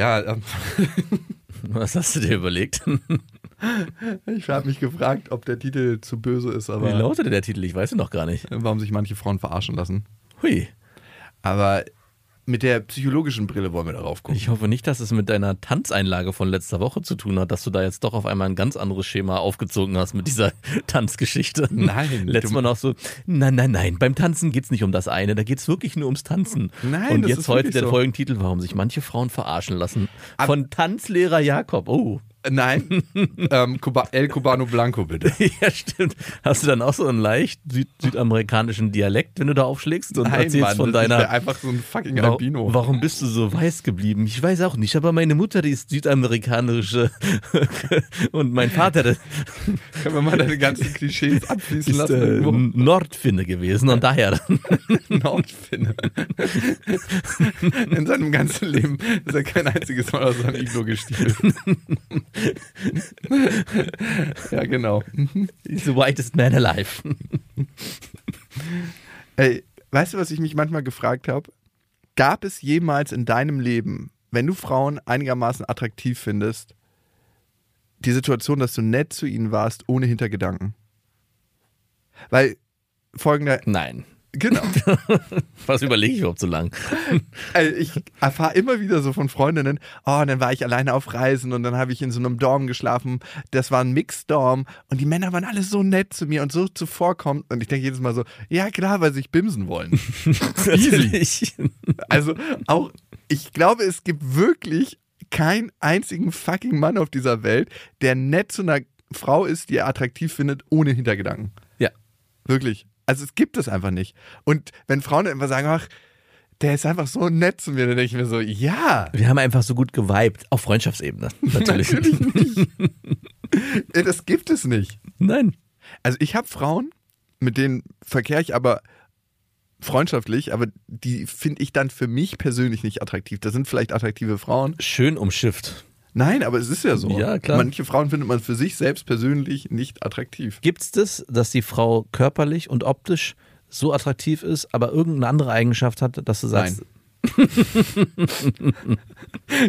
Ja, ähm, was hast du dir überlegt? ich habe mich gefragt, ob der Titel zu böse ist, Wie aber lautete der Titel? Ich weiß es noch gar nicht. warum sich manche Frauen verarschen lassen. Hui. Aber mit der psychologischen Brille wollen wir darauf gucken. Ich hoffe nicht, dass es mit deiner Tanzeinlage von letzter Woche zu tun hat, dass du da jetzt doch auf einmal ein ganz anderes Schema aufgezogen hast mit dieser Tanzgeschichte. Nein, Letztes Mal noch so, nein, nein, nein, beim Tanzen geht's nicht um das eine, da geht's wirklich nur ums Tanzen. Nein, Und das jetzt ist heute der so. Folgentitel, warum sich manche Frauen verarschen lassen. Ab- Von Tanzlehrer Jakob. Oh. Nein, ähm, Cuba, El Cubano Blanco bitte. Ja, stimmt. Hast du dann auch so einen leicht süd südamerikanischen Dialekt, wenn du da aufschlägst und Nein, erzählst Mann, von deiner ja einfach so ein fucking Wa- Albino. Warum bist du so weiß geblieben? Ich weiß auch nicht, aber meine Mutter, die ist südamerikanische und mein Vater der Können wir mal deine ganzen Klischees abfließen ist lassen? äh? Nordfinne gewesen und daher. Nordfinne. In seinem ganzen Leben ist er kein einziges Mal aus seinem Iglo gestiegen. ja, genau. He's the whitest man alive. Ey, weißt du, was ich mich manchmal gefragt habe? Gab es jemals in deinem Leben, wenn du Frauen einigermaßen attraktiv findest, die Situation, dass du nett zu ihnen warst, ohne Hintergedanken? Weil folgender, Nein. Genau. Was überlege ich überhaupt so lang? Also ich erfahre immer wieder so von Freundinnen, oh, dann war ich alleine auf Reisen und dann habe ich in so einem Dorm geschlafen. Das war ein Mixed-Dorm und die Männer waren alle so nett zu mir und so zuvorkommend. Und ich denke jedes Mal so, ja klar, weil sie sich bimsen wollen. Natürlich. Also auch, ich glaube, es gibt wirklich keinen einzigen fucking Mann auf dieser Welt, der nett zu einer Frau ist, die er attraktiv findet, ohne Hintergedanken. Ja. Wirklich. Also es gibt es einfach nicht. Und wenn Frauen immer sagen, ach, der ist einfach so nett zu mir, dann denke ich mir so, ja, Wir haben einfach so gut geweibt. Auf Freundschaftsebene. Natürlich. natürlich nicht. Äh, das gibt es nicht. Nein. Also ich habe Frauen, mit denen verkehre ich aber freundschaftlich, aber die finde ich dann für mich persönlich nicht attraktiv. Das sind vielleicht attraktive Frauen. Schön umschifft. Nein, aber es ist ja so. Ja, klar. Manche Frauen findet man für sich selbst persönlich nicht attraktiv. Gibt's das, dass die Frau körperlich und optisch so attraktiv ist, aber irgendeine andere Eigenschaft hat, dass du sagst,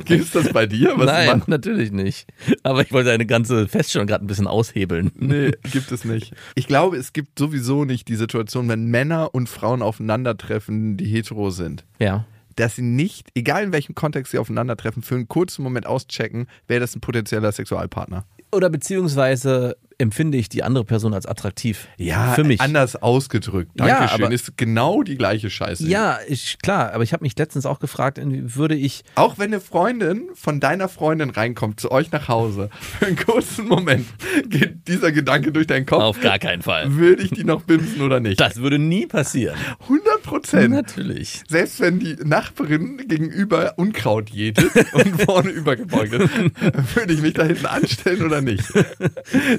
Gibt es das bei dir? Was nein, natürlich nicht. Aber ich wollte deine ganze Feststellung gerade ein bisschen aushebeln. Nee, gibt es nicht. Ich glaube, es gibt sowieso nicht die Situation, wenn Männer und Frauen aufeinandertreffen, die hetero sind. Ja. Dass sie nicht, egal in welchem Kontext sie aufeinandertreffen, für einen kurzen Moment auschecken, wäre das ein potenzieller Sexualpartner. Oder beziehungsweise empfinde ich die andere Person als attraktiv. Ja, für mich. anders ausgedrückt. Ja, Dankeschön. aber- ist genau die gleiche Scheiße. Ja, ich, klar, aber ich habe mich letztens auch gefragt, würde ich. Auch wenn eine Freundin von deiner Freundin reinkommt zu euch nach Hause, für einen kurzen Moment geht dieser Gedanke durch deinen Kopf, Auf gar keinen Fall. würde ich die noch bimsen oder nicht? Das würde nie passieren. 100 Prozent. Natürlich. Selbst wenn die Nachbarin gegenüber Unkraut jätet und vorne übergebeugt ist, würde ich mich da hinten anstellen oder nicht?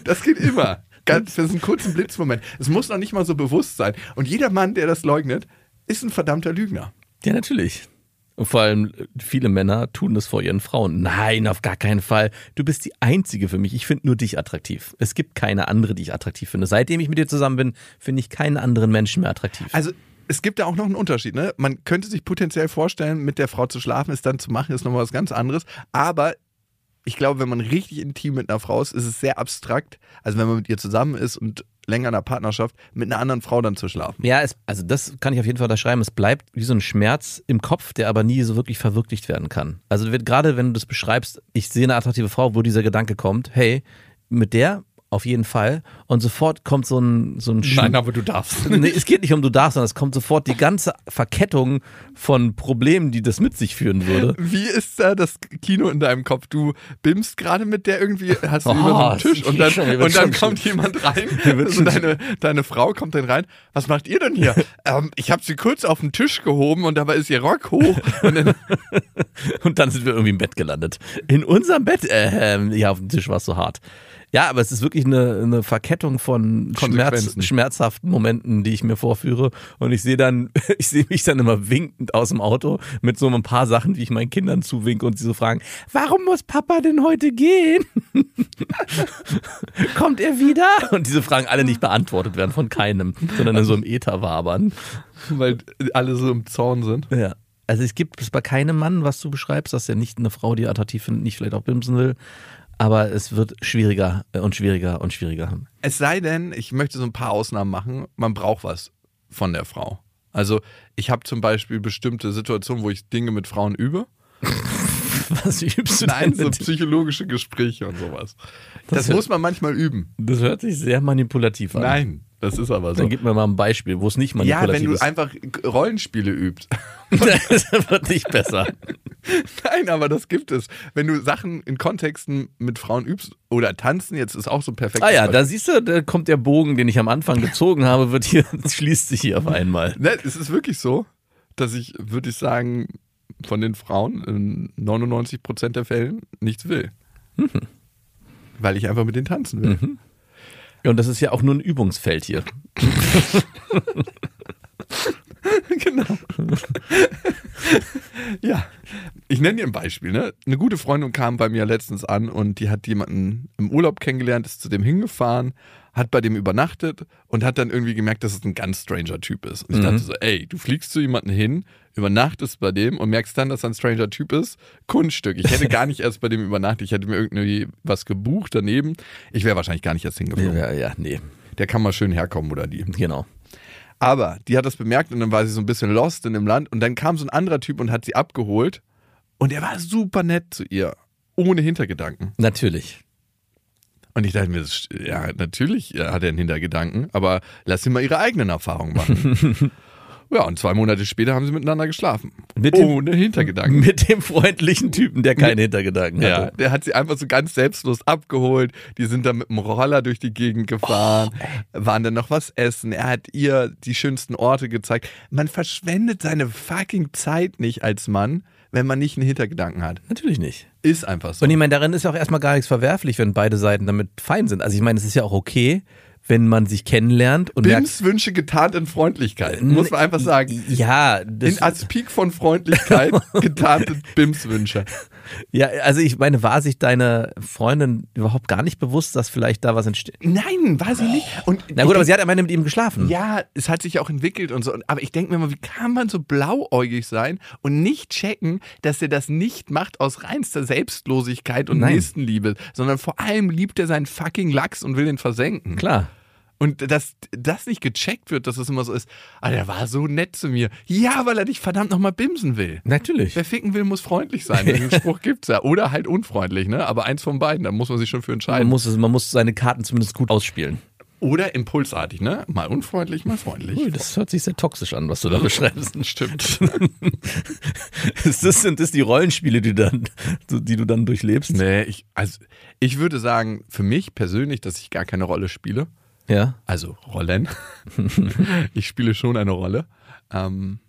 Das geht immer. Ganz für so einen kurzen Blitzmoment. Es muss noch nicht mal so bewusst sein. Und jeder Mann, der das leugnet, ist ein verdammter Lügner. Ja, natürlich. Und vor allem äh, viele Männer tun das vor ihren Frauen. Nein, auf gar keinen Fall. Du bist die Einzige für mich. Ich finde nur dich attraktiv. Es gibt keine andere, die ich attraktiv finde. Seitdem ich mit dir zusammen bin, finde ich keinen anderen Menschen mehr attraktiv. Also es gibt da auch noch einen Unterschied. Ne? Man könnte sich potenziell vorstellen, mit der Frau zu schlafen, es dann zu machen, ist nochmal was ganz anderes. Aber ich glaube, wenn man richtig intim mit einer Frau ist, ist es sehr abstrakt. Also wenn man mit ihr zusammen ist und länger in einer Partnerschaft, mit einer anderen Frau dann zu schlafen. Ja, es, also das kann ich auf jeden Fall unterschreiben. Es bleibt wie so ein Schmerz im Kopf, der aber nie so wirklich verwirklicht werden kann. Also gerade wenn du das beschreibst, ich sehe eine attraktive Frau, wo dieser Gedanke kommt, hey, mit der auf jeden Fall. Und sofort kommt so ein, so ein Nein, aber du darfst. Nee, es geht nicht um du darfst, sondern es kommt sofort die ganze Verkettung von Problemen, die das mit sich führen würde. Wie ist da das Kino in deinem Kopf? Du bimst gerade mit der irgendwie, hast du Oh, über so einen Tisch und dann, schon- und dann kommt jemand rein, also deine, deine Frau kommt dann rein. Was macht ihr denn hier? ähm, ich habe sie kurz auf den Tisch gehoben und dabei ist ihr Rock hoch. Und dann, Und dann sind wir irgendwie im Bett gelandet. In unserem Bett, äh, ähm, ja, auf dem Tisch war es so hart. Ja, aber es ist wirklich eine, eine Verkettung von Schmerz, schmerzhaften Momenten, die ich mir vorführe. Und ich sehe dann, ich sehe mich dann immer winkend aus dem Auto mit so ein paar Sachen, wie ich meinen Kindern zuwinke und sie so fragen, warum muss Papa denn heute gehen? Kommt er wieder? Und diese Fragen alle nicht beantwortet werden von keinem, sondern in so einem Äther wabern. weil alle so im Zorn sind. Ja. Also es gibt es bei keinem Mann, was du beschreibst, dass er nicht eine Frau, die attraktiv findet, nicht vielleicht auch bimsen will. Aber es wird schwieriger und schwieriger und schwieriger. Es sei denn, ich möchte so ein paar Ausnahmen machen, man braucht was von der Frau. Also ich habe zum Beispiel bestimmte Situationen, wo ich Dinge mit Frauen übe. Was übst du Nein, denn so psychologische Gespräche und sowas. Das, hört- muss man manchmal üben. Das hört sich sehr manipulativ an. Nein, das ist aber so. Dann gib mir mal ein Beispiel, wo es nicht Ja, manipulativ wenn du ist. einfach Rollenspiele übst. das wird nicht besser. Nein, aber das gibt es. Wenn du Sachen in Kontexten mit Frauen übst oder tanzen, jetzt ist auch so perfekt. Ah ja, da siehst du, da kommt der Bogen, den ich am Anfang gezogen habe, wird hier, schließt sich hier auf einmal. Ne, es ist wirklich so, dass ich, würde ich sagen, von den Frauen in 99 Prozent der Fällen nichts will. Mhm. Weil ich einfach mit denen tanzen will. Ja, und das ist ja auch nur ein Übungsfeld hier. genau. ja. Ich nenne dir ein Beispiel. Ne? Eine gute Freundin kam bei mir letztens an und die hat jemanden im Urlaub kennengelernt, ist zu dem hingefahren, hat bei dem übernachtet und hat dann irgendwie gemerkt, dass es ein ganz stranger Typ ist. Und ich dachte so, ey, du fliegst zu jemandem hin, übernachtest bei dem und merkst dann, dass er ein stranger Typ ist. Kunststück. Ich hätte gar nicht erst bei dem übernachtet. Ich hätte mir irgendwie was gebucht daneben. Ich wäre wahrscheinlich gar nicht erst hingeflogen. Ja, ja, nee, Der kann mal schön herkommen oder die. genau. Aber die hat das bemerkt und dann war sie so ein bisschen lost in dem Land und dann kam so ein anderer Typ und hat sie abgeholt und er war super nett zu ihr, ohne Hintergedanken. Natürlich. Und ich dachte mir, ja, natürlich äh, hat er einen Hintergedanken, aber lass sie mal ihre eigenen Erfahrungen machen. ja, und zwei Monate später haben sie miteinander geschlafen. Mit dem- ohne Hintergedanken. Mit dem freundlichen Typen, der keine Hintergedanken Ja, hatte. der hat sie einfach so ganz selbstlos abgeholt. Die sind dann mit dem Roller durch die Gegend gefahren, waren dann noch was essen. Er hat ihr die schönsten Orte gezeigt. Man verschwendet seine fucking Zeit nicht als Mann, wenn man nicht einen Hintergedanken hat. Natürlich nicht. Ist einfach so. Und ich meine, darin ist ja auch erstmal gar nichts verwerflich, wenn beide Seiten damit fein sind. Also ich meine, es ist ja auch okay, wenn man sich kennenlernt und merkt, Bims Wünsche getarnt in Freundlichkeit, muss man einfach sagen. ja, das, In, als Peak von Freundlichkeit getarnte Bims Wünsche. ja, also ich meine, war sich deine Freundin überhaupt gar nicht bewusst, dass vielleicht da was entsteht? Nein, war sie nicht. Und Na gut, aber sie hat am Ende mit ihm geschlafen. Ja, es hat sich ja auch entwickelt und so. Aber ich denke mir mal, wie kann man so blauäugig sein und nicht checken, dass er das nicht macht aus reinster Selbstlosigkeit und Nein. Nächstenliebe, sondern vor allem liebt er seinen fucking Lachs und will den versenken. Klar. Und dass das nicht gecheckt wird, dass es immer so ist, ah, der war so nett zu mir. Ja, weil er dich verdammt nochmal bimsen will. Natürlich. Wer ficken will, muss freundlich sein. Den Spruch gibt's ja. Oder halt unfreundlich, ne? Aber eins von beiden, da muss man sich schon für Man entscheiden. muss, es, man muss seine Karten zumindest gut ausspielen. Oder impulsartig, ne? Mal unfreundlich, mal freundlich. Ui, das hört sich sehr toxisch an, was du da beschreibst. Stimmt. Ist das, sind das die Rollenspiele, die, du dann, die du dann durchlebst? Nee, ich, also ich würde sagen, für mich persönlich, dass ich gar keine Rolle spiele. Ja. Also Rollen. ich spiele schon eine Rolle. Ähm,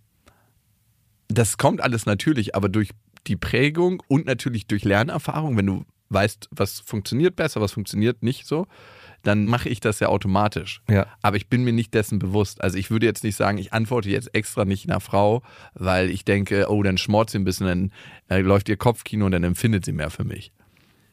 das kommt alles natürlich, aber durch die Prägung und natürlich durch Lernerfahrung, wenn du weißt, was funktioniert besser, was funktioniert nicht so, dann mache ich das ja automatisch. Ja. Aber ich bin mir nicht dessen bewusst. Also ich würde jetzt nicht sagen, ich antworte jetzt extra nicht einer Frau, weil ich denke, oh, dann schmort sie ein bisschen, dann äh, läuft ihr Kopfkino und dann empfindet sie mehr für mich.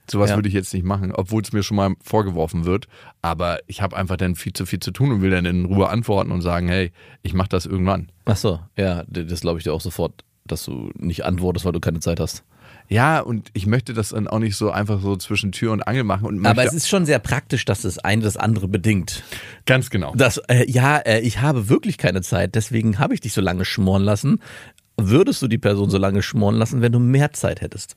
Sowas Ja. würde ich jetzt nicht machen, obwohl es mir schon mal vorgeworfen wird. Aber ich habe einfach dann viel zu viel zu tun und will dann in Ruhe antworten und sagen, hey, ich mache das irgendwann. Ach so, ja, das glaube ich dir auch sofort, dass du nicht antwortest, weil du keine Zeit hast. Ja, und ich möchte das dann auch nicht so einfach so zwischen Tür und Angel machen. Und Aber es ist schon sehr praktisch, dass das eine das andere bedingt. ganz genau. Das, äh, ja, äh, ich habe wirklich keine Zeit, deswegen habe ich dich so lange schmoren lassen. Würdest du die Person so lange schmoren lassen, wenn du mehr Zeit hättest?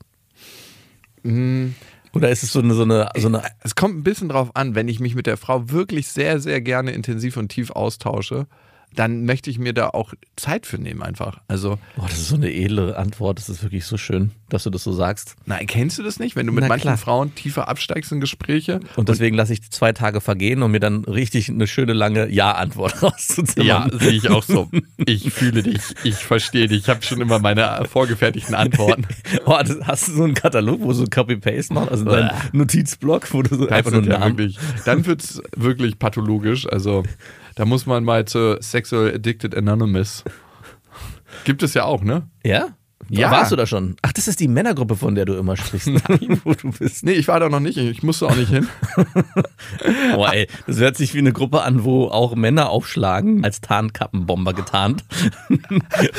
Oder ist es so eine, so eine, so eine Es kommt ein bisschen drauf an, wenn ich mich mit der Frau wirklich sehr, sehr gerne intensiv und tief austausche, dann möchte ich mir da auch Zeit für nehmen einfach. Also, Boah, das ist so eine edle Antwort. Das ist wirklich so schön, dass du das so sagst. na, kennst du das nicht, wenn du mit Na, manchen klar. Frauen tiefer absteigst in Gespräche? Und deswegen lasse ich zwei Tage vergehen, um mir dann richtig eine schöne lange Ja-Antwort rauszuzimmern. Ja, sehe ich auch so. Ich fühle dich, ich verstehe dich. Ich habe schon immer meine vorgefertigten Antworten. Oh, das- hast du so einen Katalog, wo du so Copy-Paste machst? Also dein Notizblock, wo du so einfach nur ja wirklich, dann wird's wirklich pathologisch. Also da muss man mal zu Sexual Addicted Anonymous. Gibt es ja auch, ne? Ja? Ja. Warst du da schon? Ach, das ist die Männergruppe, von der du immer sprichst. Nein, wo du bist. Nee, ich war da noch nicht. Ich musste auch nicht hin. Boah, ey, das hört sich wie eine Gruppe an, wo auch Männer aufschlagen, als Tarnkappenbomber getarnt,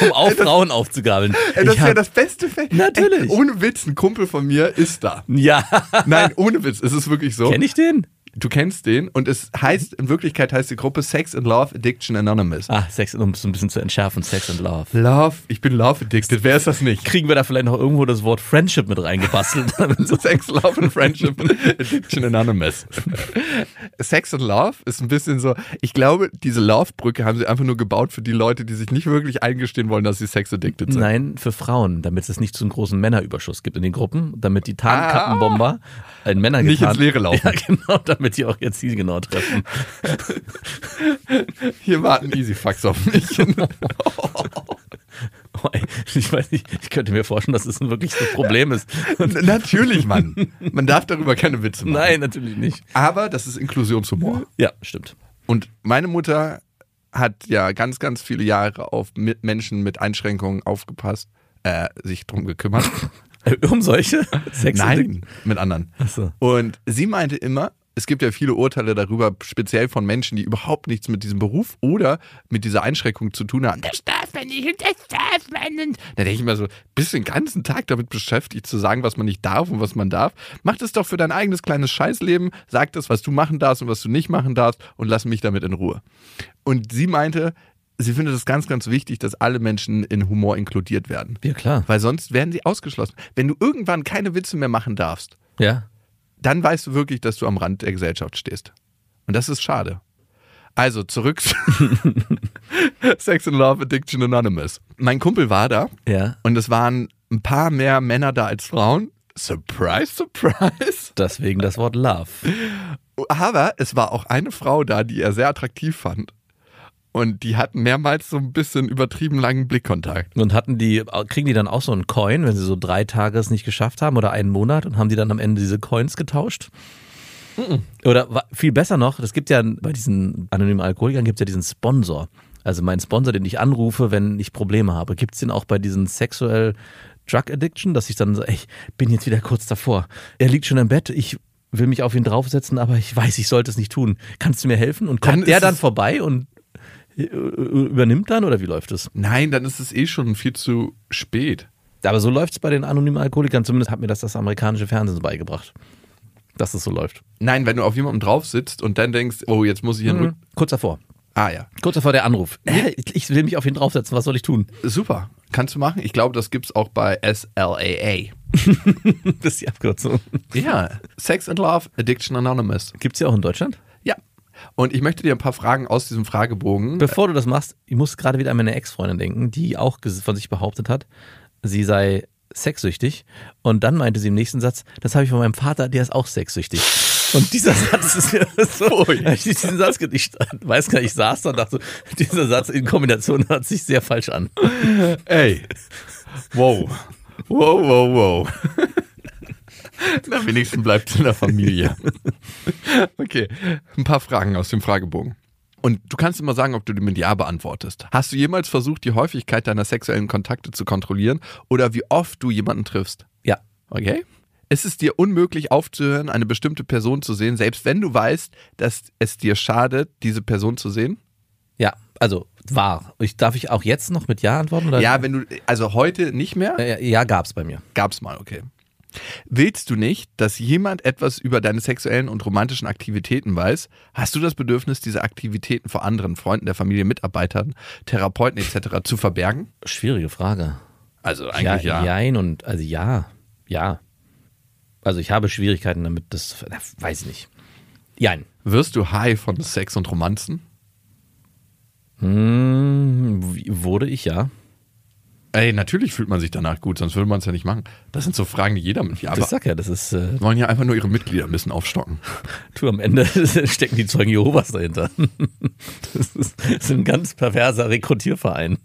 um auch Frauen aufzugabeln. Ey, das Ich ist ja das beste Fan. Natürlich. Ey, ohne Witz, ein Kumpel von mir ist da. ja, Nein, ohne Witz. Es ist wirklich so. kenn ich den? Du kennst den und es heißt, in Wirklichkeit heißt die Gruppe Sex and Love Addiction Anonymous. Ah, Sex, um es so ein bisschen zu entschärfen, Sex and Love. Love, ich bin Love Addicted. Wer ist das nicht? Kriegen wir da vielleicht noch irgendwo das Wort Friendship mit reingebastelt? Sex, Love and Friendship Addiction Anonymous. Sex and Love ist ein bisschen so, ich glaube, diese Love-Brücke haben sie einfach nur gebaut für die Leute, die sich nicht wirklich eingestehen wollen, dass sie Sex addicted sind. Nein, für Frauen, damit es nicht zu einem großen Männerüberschuss gibt in den Gruppen, damit die Tarnkappenbomber einen Männer Ah. Nicht ins Leere laufen. Ja, genau, damit die auch ihr Ziel genau treffen. Hier warten Easy Fucks auf mich. Oh, ich weiß nicht, ich könnte mir vorstellen, dass es ein wirkliches Problem ist. Natürlich, Mann. Man darf darüber keine Witze machen. Nein, natürlich nicht. Aber das ist Inklusionshumor. Ja, stimmt. Und meine Mutter hat ja ganz, ganz viele Jahre auf Menschen mit Einschränkungen aufgepasst, äh, sich drum gekümmert. Um solche Sex Nein, mit anderen. Ach so. Und sie meinte immer, es gibt ja viele Urteile darüber, speziell von Menschen, die überhaupt nichts mit diesem Beruf oder mit dieser Einschränkung zu tun haben. Das darf man nicht und das darf man nicht. Da denke ich mir so, bist du den ganzen Tag damit beschäftigt, zu sagen, was man nicht darf und was man darf? Mach das doch für dein eigenes kleines Scheißleben. Sag das, was du machen darfst und was du nicht machen darfst und lass mich damit in Ruhe. Und sie meinte, sie findet es ganz, ganz wichtig, dass alle Menschen in Humor inkludiert werden. Ja, klar. Weil sonst werden sie ausgeschlossen. Wenn du irgendwann keine Witze mehr machen darfst, Ja. Dann weißt du wirklich, dass du am Rand der Gesellschaft stehst. Und das ist schade. Also zurück zu Sex and Love Addiction Anonymous. Mein Kumpel war da Ja. und es waren ein paar mehr Männer da als Frauen. Surprise, surprise. Deswegen das Wort Love. Aber es war auch eine Frau da, die er sehr attraktiv fand. Und die hatten mehrmals so ein bisschen übertrieben langen Blickkontakt. Und hatten die, kriegen die dann auch so einen Coin, wenn sie so drei Tage es nicht geschafft haben oder einen Monat und haben die dann am Ende diese Coins getauscht? Oder wa- viel besser noch, es gibt ja bei diesen anonymen Alkoholikern gibt es ja diesen Sponsor. Also mein Sponsor, den ich anrufe, wenn ich Probleme habe. Gibt es den auch bei diesen Sexual Drug Addiction, dass ich dann so, ey, ich bin jetzt wieder kurz davor. Er liegt schon im Bett, ich will mich auf ihn draufsetzen, aber ich weiß, ich sollte es nicht tun. Kannst du mir helfen? Und kommt Dann der dann vorbei und übernimmt dann oder wie läuft es? Nein, dann ist es eh schon viel zu spät. Aber so läuft es bei den anonymen Alkoholikern. Zumindest hat mir das das amerikanische Fernsehen so beigebracht. Dass es so läuft. Nein, wenn du auf jemandem drauf sitzt und dann denkst, oh, jetzt muss ich ihn. rück- Kurz davor. Ah ja. Kurz davor der Anruf. Äh, ich will mich auf ihn draufsetzen. Was soll ich tun? Super. Kannst du machen? Ich glaube, das gibt's auch bei SLAA. Das ist die Abkürzung. Ja. Sex and Love Addiction Anonymous. Gibt es ja auch in Deutschland? Und ich möchte dir ein paar Fragen aus diesem Fragebogen. Bevor du das machst, ich muss gerade wieder an meine Ex-Freundin denken, die auch von sich behauptet hat, sie sei sexsüchtig. Und dann meinte sie im nächsten Satz, das habe ich von meinem Vater, der ist auch sexsüchtig. Und dieser Satz ist mir so, ich diesen Satz, ich weiß gar nicht, ich saß da und dachte dieser Satz in Kombination hört sich sehr falsch an. Ey. Wow. Wow, wow, wow. Wenigstens bleibt es in der Familie. Okay. Ein paar Fragen aus dem Fragebogen. Und du kannst immer sagen, ob du die mit Ja beantwortest. Hast du jemals versucht, die Häufigkeit deiner sexuellen Kontakte zu kontrollieren oder wie oft du jemanden triffst? Ja. Okay. Es ist dir unmöglich aufzuhören, eine bestimmte Person zu sehen, selbst wenn du weißt, dass es dir schadet, diese Person zu sehen? Ja, also war. Ich, darf ich auch jetzt noch mit Ja antworten? Oder? Ja, wenn du, also heute nicht mehr? Äh, ja, gab's bei mir. Gab's mal, okay. Willst du nicht, dass jemand etwas über deine sexuellen und romantischen Aktivitäten weiß? Hast du das Bedürfnis, diese Aktivitäten vor anderen, Freunden der Familie, Mitarbeitern, Therapeuten etc. zu verbergen? Schwierige Frage. Also eigentlich ja. Jein und also ja, ja. Also ich habe Schwierigkeiten damit, das na, weiß ich nicht. Jein. Wirst du high von Sex und Romanzen? Hm, wurde ich ja. Ey, natürlich fühlt man sich danach gut, sonst würde man es ja nicht machen. Das sind so Fragen, die jeder mit aber Das sag ja, das ist, äh, wollen ja einfach nur ihre Mitglieder ein bisschen aufstocken. tu am Ende stecken die Zeugen Jehovas dahinter. Das ist, das ist ein ganz perverser Rekrutierverein,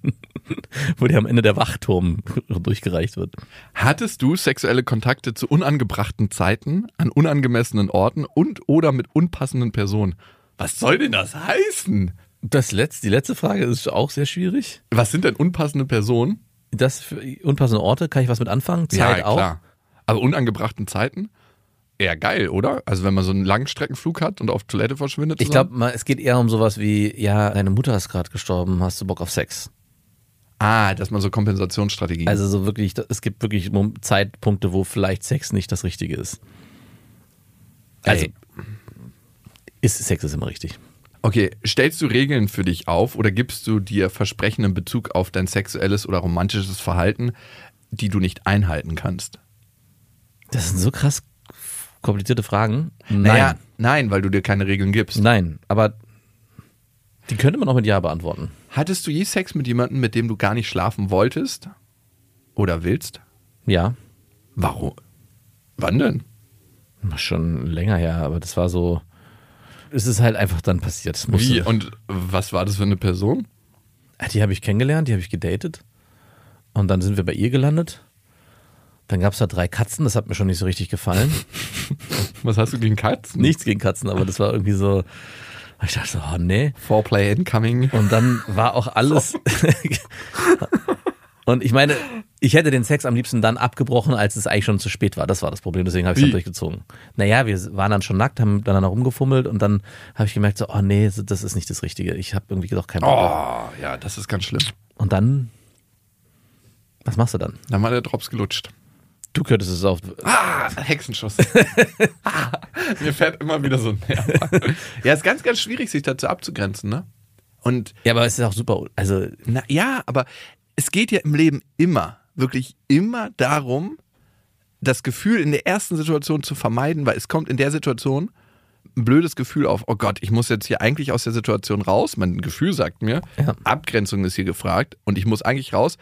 wo dir am Ende der Wachturm durchgereicht wird. Hattest du sexuelle Kontakte zu unangebrachten Zeiten, an unangemessenen Orten und oder mit unpassenden Personen? Was soll denn das heißen? Das letzte, die letzte Frage ist auch sehr schwierig. Was sind denn unpassende Personen? Das für unpassende Orte, kann ich was mit anfangen? Zeit auch? Aber unangebrachten Zeiten? Eher geil, oder? Also wenn man so einen Langstreckenflug hat und auf Toilette verschwindet. Ich zusammen? glaube, es geht eher um sowas wie, ja, deine Mutter ist gerade gestorben, hast du Bock auf Sex? Ah, dass man so Kompensationsstrategien. Also so wirklich, es gibt wirklich Zeitpunkte, wo vielleicht Sex nicht das Richtige ist. Also, Ey. ist Sex ist immer richtig. Okay, stellst du Regeln für dich auf oder gibst du dir Versprechen in Bezug auf dein sexuelles oder romantisches Verhalten, die du nicht einhalten kannst? Das sind so krass komplizierte Fragen. Nein. Naja, nein, weil du dir keine Regeln gibst. Nein, aber die könnte man auch mit Ja beantworten. Hattest du je Sex mit jemandem, mit dem du gar nicht schlafen wolltest? Oder willst? Ja, Warum? Wann denn? schon länger her, aber das war so. Es ist halt einfach dann passiert. Wie? Und was war das für eine Person? Ah, Die habe ich kennengelernt, die habe ich gedatet. Und dann sind wir bei ihr gelandet. Dann gab es da drei Katzen, das hat mir schon nicht so richtig gefallen. Was hast du gegen Katzen? Nichts gegen Katzen, aber das war irgendwie so. Ich dachte so, oh nee. Foreplay incoming. Und dann war auch alles. Und ich meine, ich hätte den Sex am liebsten dann abgebrochen, als es eigentlich schon zu spät war. Das war das Problem, deswegen habe ich es durchgezogen. Naja, wir waren dann schon nackt, haben dann rumgefummelt und dann habe ich gemerkt, so, oh nee, das ist nicht das Richtige. Ich habe irgendwie doch keinen Bock. Oh, ja, das ist ganz schlimm. Und dann, was machst du dann? Dann war der Drops gelutscht. Du könntest es auch. Ah, Hexenschuss. Ah, Mir fährt immer wieder so ein Nerv. Ja, ist ganz, ganz schwierig, sich dazu abzugrenzen, ne? Und Ja, aber es ist auch super. Also, na ja, aber es geht ja im Leben immer, wirklich immer darum, das Gefühl in der ersten Situation zu vermeiden, weil es kommt in der Situation ein blödes Gefühl auf, oh Gott, ich muss jetzt hier eigentlich aus der Situation raus. Mein Gefühl sagt mir, Ja. Abgrenzung ist hier gefragt und ich muss eigentlich raus,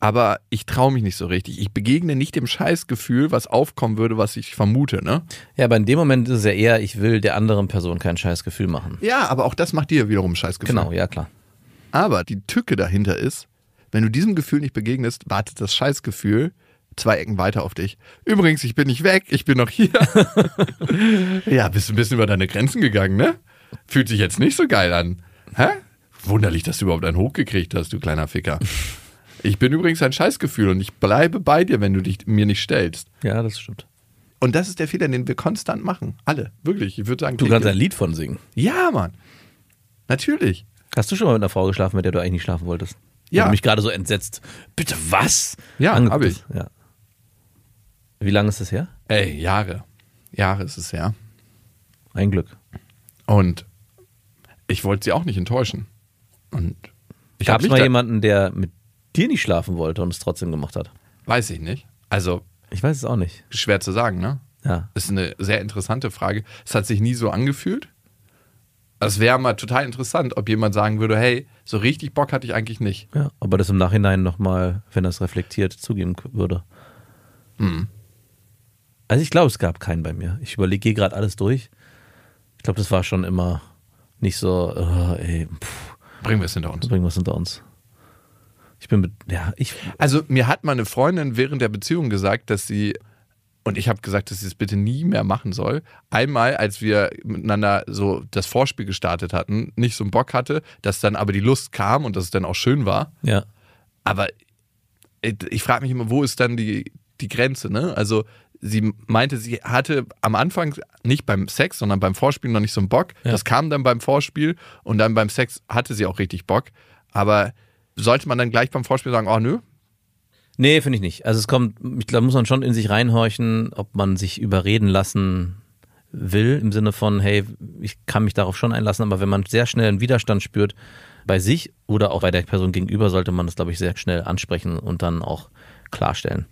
aber ich traue mich nicht so richtig. Ich begegne nicht dem Scheißgefühl, was aufkommen würde, was ich vermute, ne? ja, aber in dem Moment ist es ja eher, ich will der anderen Person kein scheiß Gefühl machen. Ja, aber auch das macht dir wiederum ein Scheißgefühl. Genau, ja klar. Aber die Tücke dahinter ist, wenn du diesem Gefühl nicht begegnest, wartet das Scheißgefühl zwei Ecken weiter auf dich. Übrigens, ich bin nicht weg, ich bin noch hier. ja, bist ein bisschen über deine Grenzen gegangen, ne? Fühlt sich jetzt nicht so geil an. Hä? Wunderlich, dass du überhaupt einen hochgekriegt hast, du kleiner Ficker. Ich bin übrigens ein Scheißgefühl und ich bleibe bei dir, wenn du dich mir nicht stellst. Ja, das stimmt. Und das ist der Fehler, den wir konstant machen. Alle. Wirklich. Ich würde sagen, Du kannst ein Lied von singen. ja, Mann. Natürlich. Hast du schon mal mit einer Frau geschlafen, mit der du eigentlich nicht schlafen wolltest? Ja. Weil mich gerade so entsetzt. Bitte was? Ja, Angeguckt hab ich. Ja. Wie lange ist das her? Ey, Jahre. Jahre ist es her. Ein Glück. Und ich wollte sie auch nicht enttäuschen. Und ich Gab habe es mal jemanden, der mit dir nicht schlafen wollte und es trotzdem gemacht hat? Weiß ich nicht. Also Ich weiß es auch nicht. schwer zu sagen, ne? Ja. Ist eine sehr interessante Frage. Es hat sich nie so angefühlt. Es wäre mal total interessant, ob jemand sagen würde, hey, so richtig Bock hatte ich eigentlich nicht. ja. Aber das im Nachhinein nochmal, wenn er es reflektiert, zugeben würde. Hm. Also ich glaube, es gab keinen bei mir. Ich überlege gerade alles durch. Ich glaube, das war schon immer nicht so, äh, ey, pff, Bringen wir es hinter uns. bringen wir es hinter uns. Ich bin mit, ja, ich, Also mir hat meine Freundin während der Beziehung gesagt, dass sie und ich habe gesagt, dass sie es bitte nie mehr machen soll. Einmal, als wir miteinander so das Vorspiel gestartet hatten, nicht so einen Bock hatte, dass dann aber die Lust kam und dass es dann auch schön war. ja, Aber ich, ich frage mich immer, wo ist dann die, die Grenze, ne? Also sie meinte, sie hatte am Anfang nicht beim Sex, sondern beim Vorspiel noch nicht so einen Bock. Ja. Das kam dann beim Vorspiel und dann beim Sex hatte sie auch richtig Bock. Aber sollte man dann gleich beim Vorspiel sagen, oh nö, Nee, finde ich nicht. Also es kommt, ich glaube, muss man schon in sich reinhorchen, ob man sich überreden lassen will, im Sinne von, hey, ich kann mich darauf schon einlassen, aber wenn man sehr schnell einen Widerstand spürt bei sich oder auch bei der Person gegenüber, sollte man das, glaube ich, sehr schnell ansprechen und dann auch klarstellen.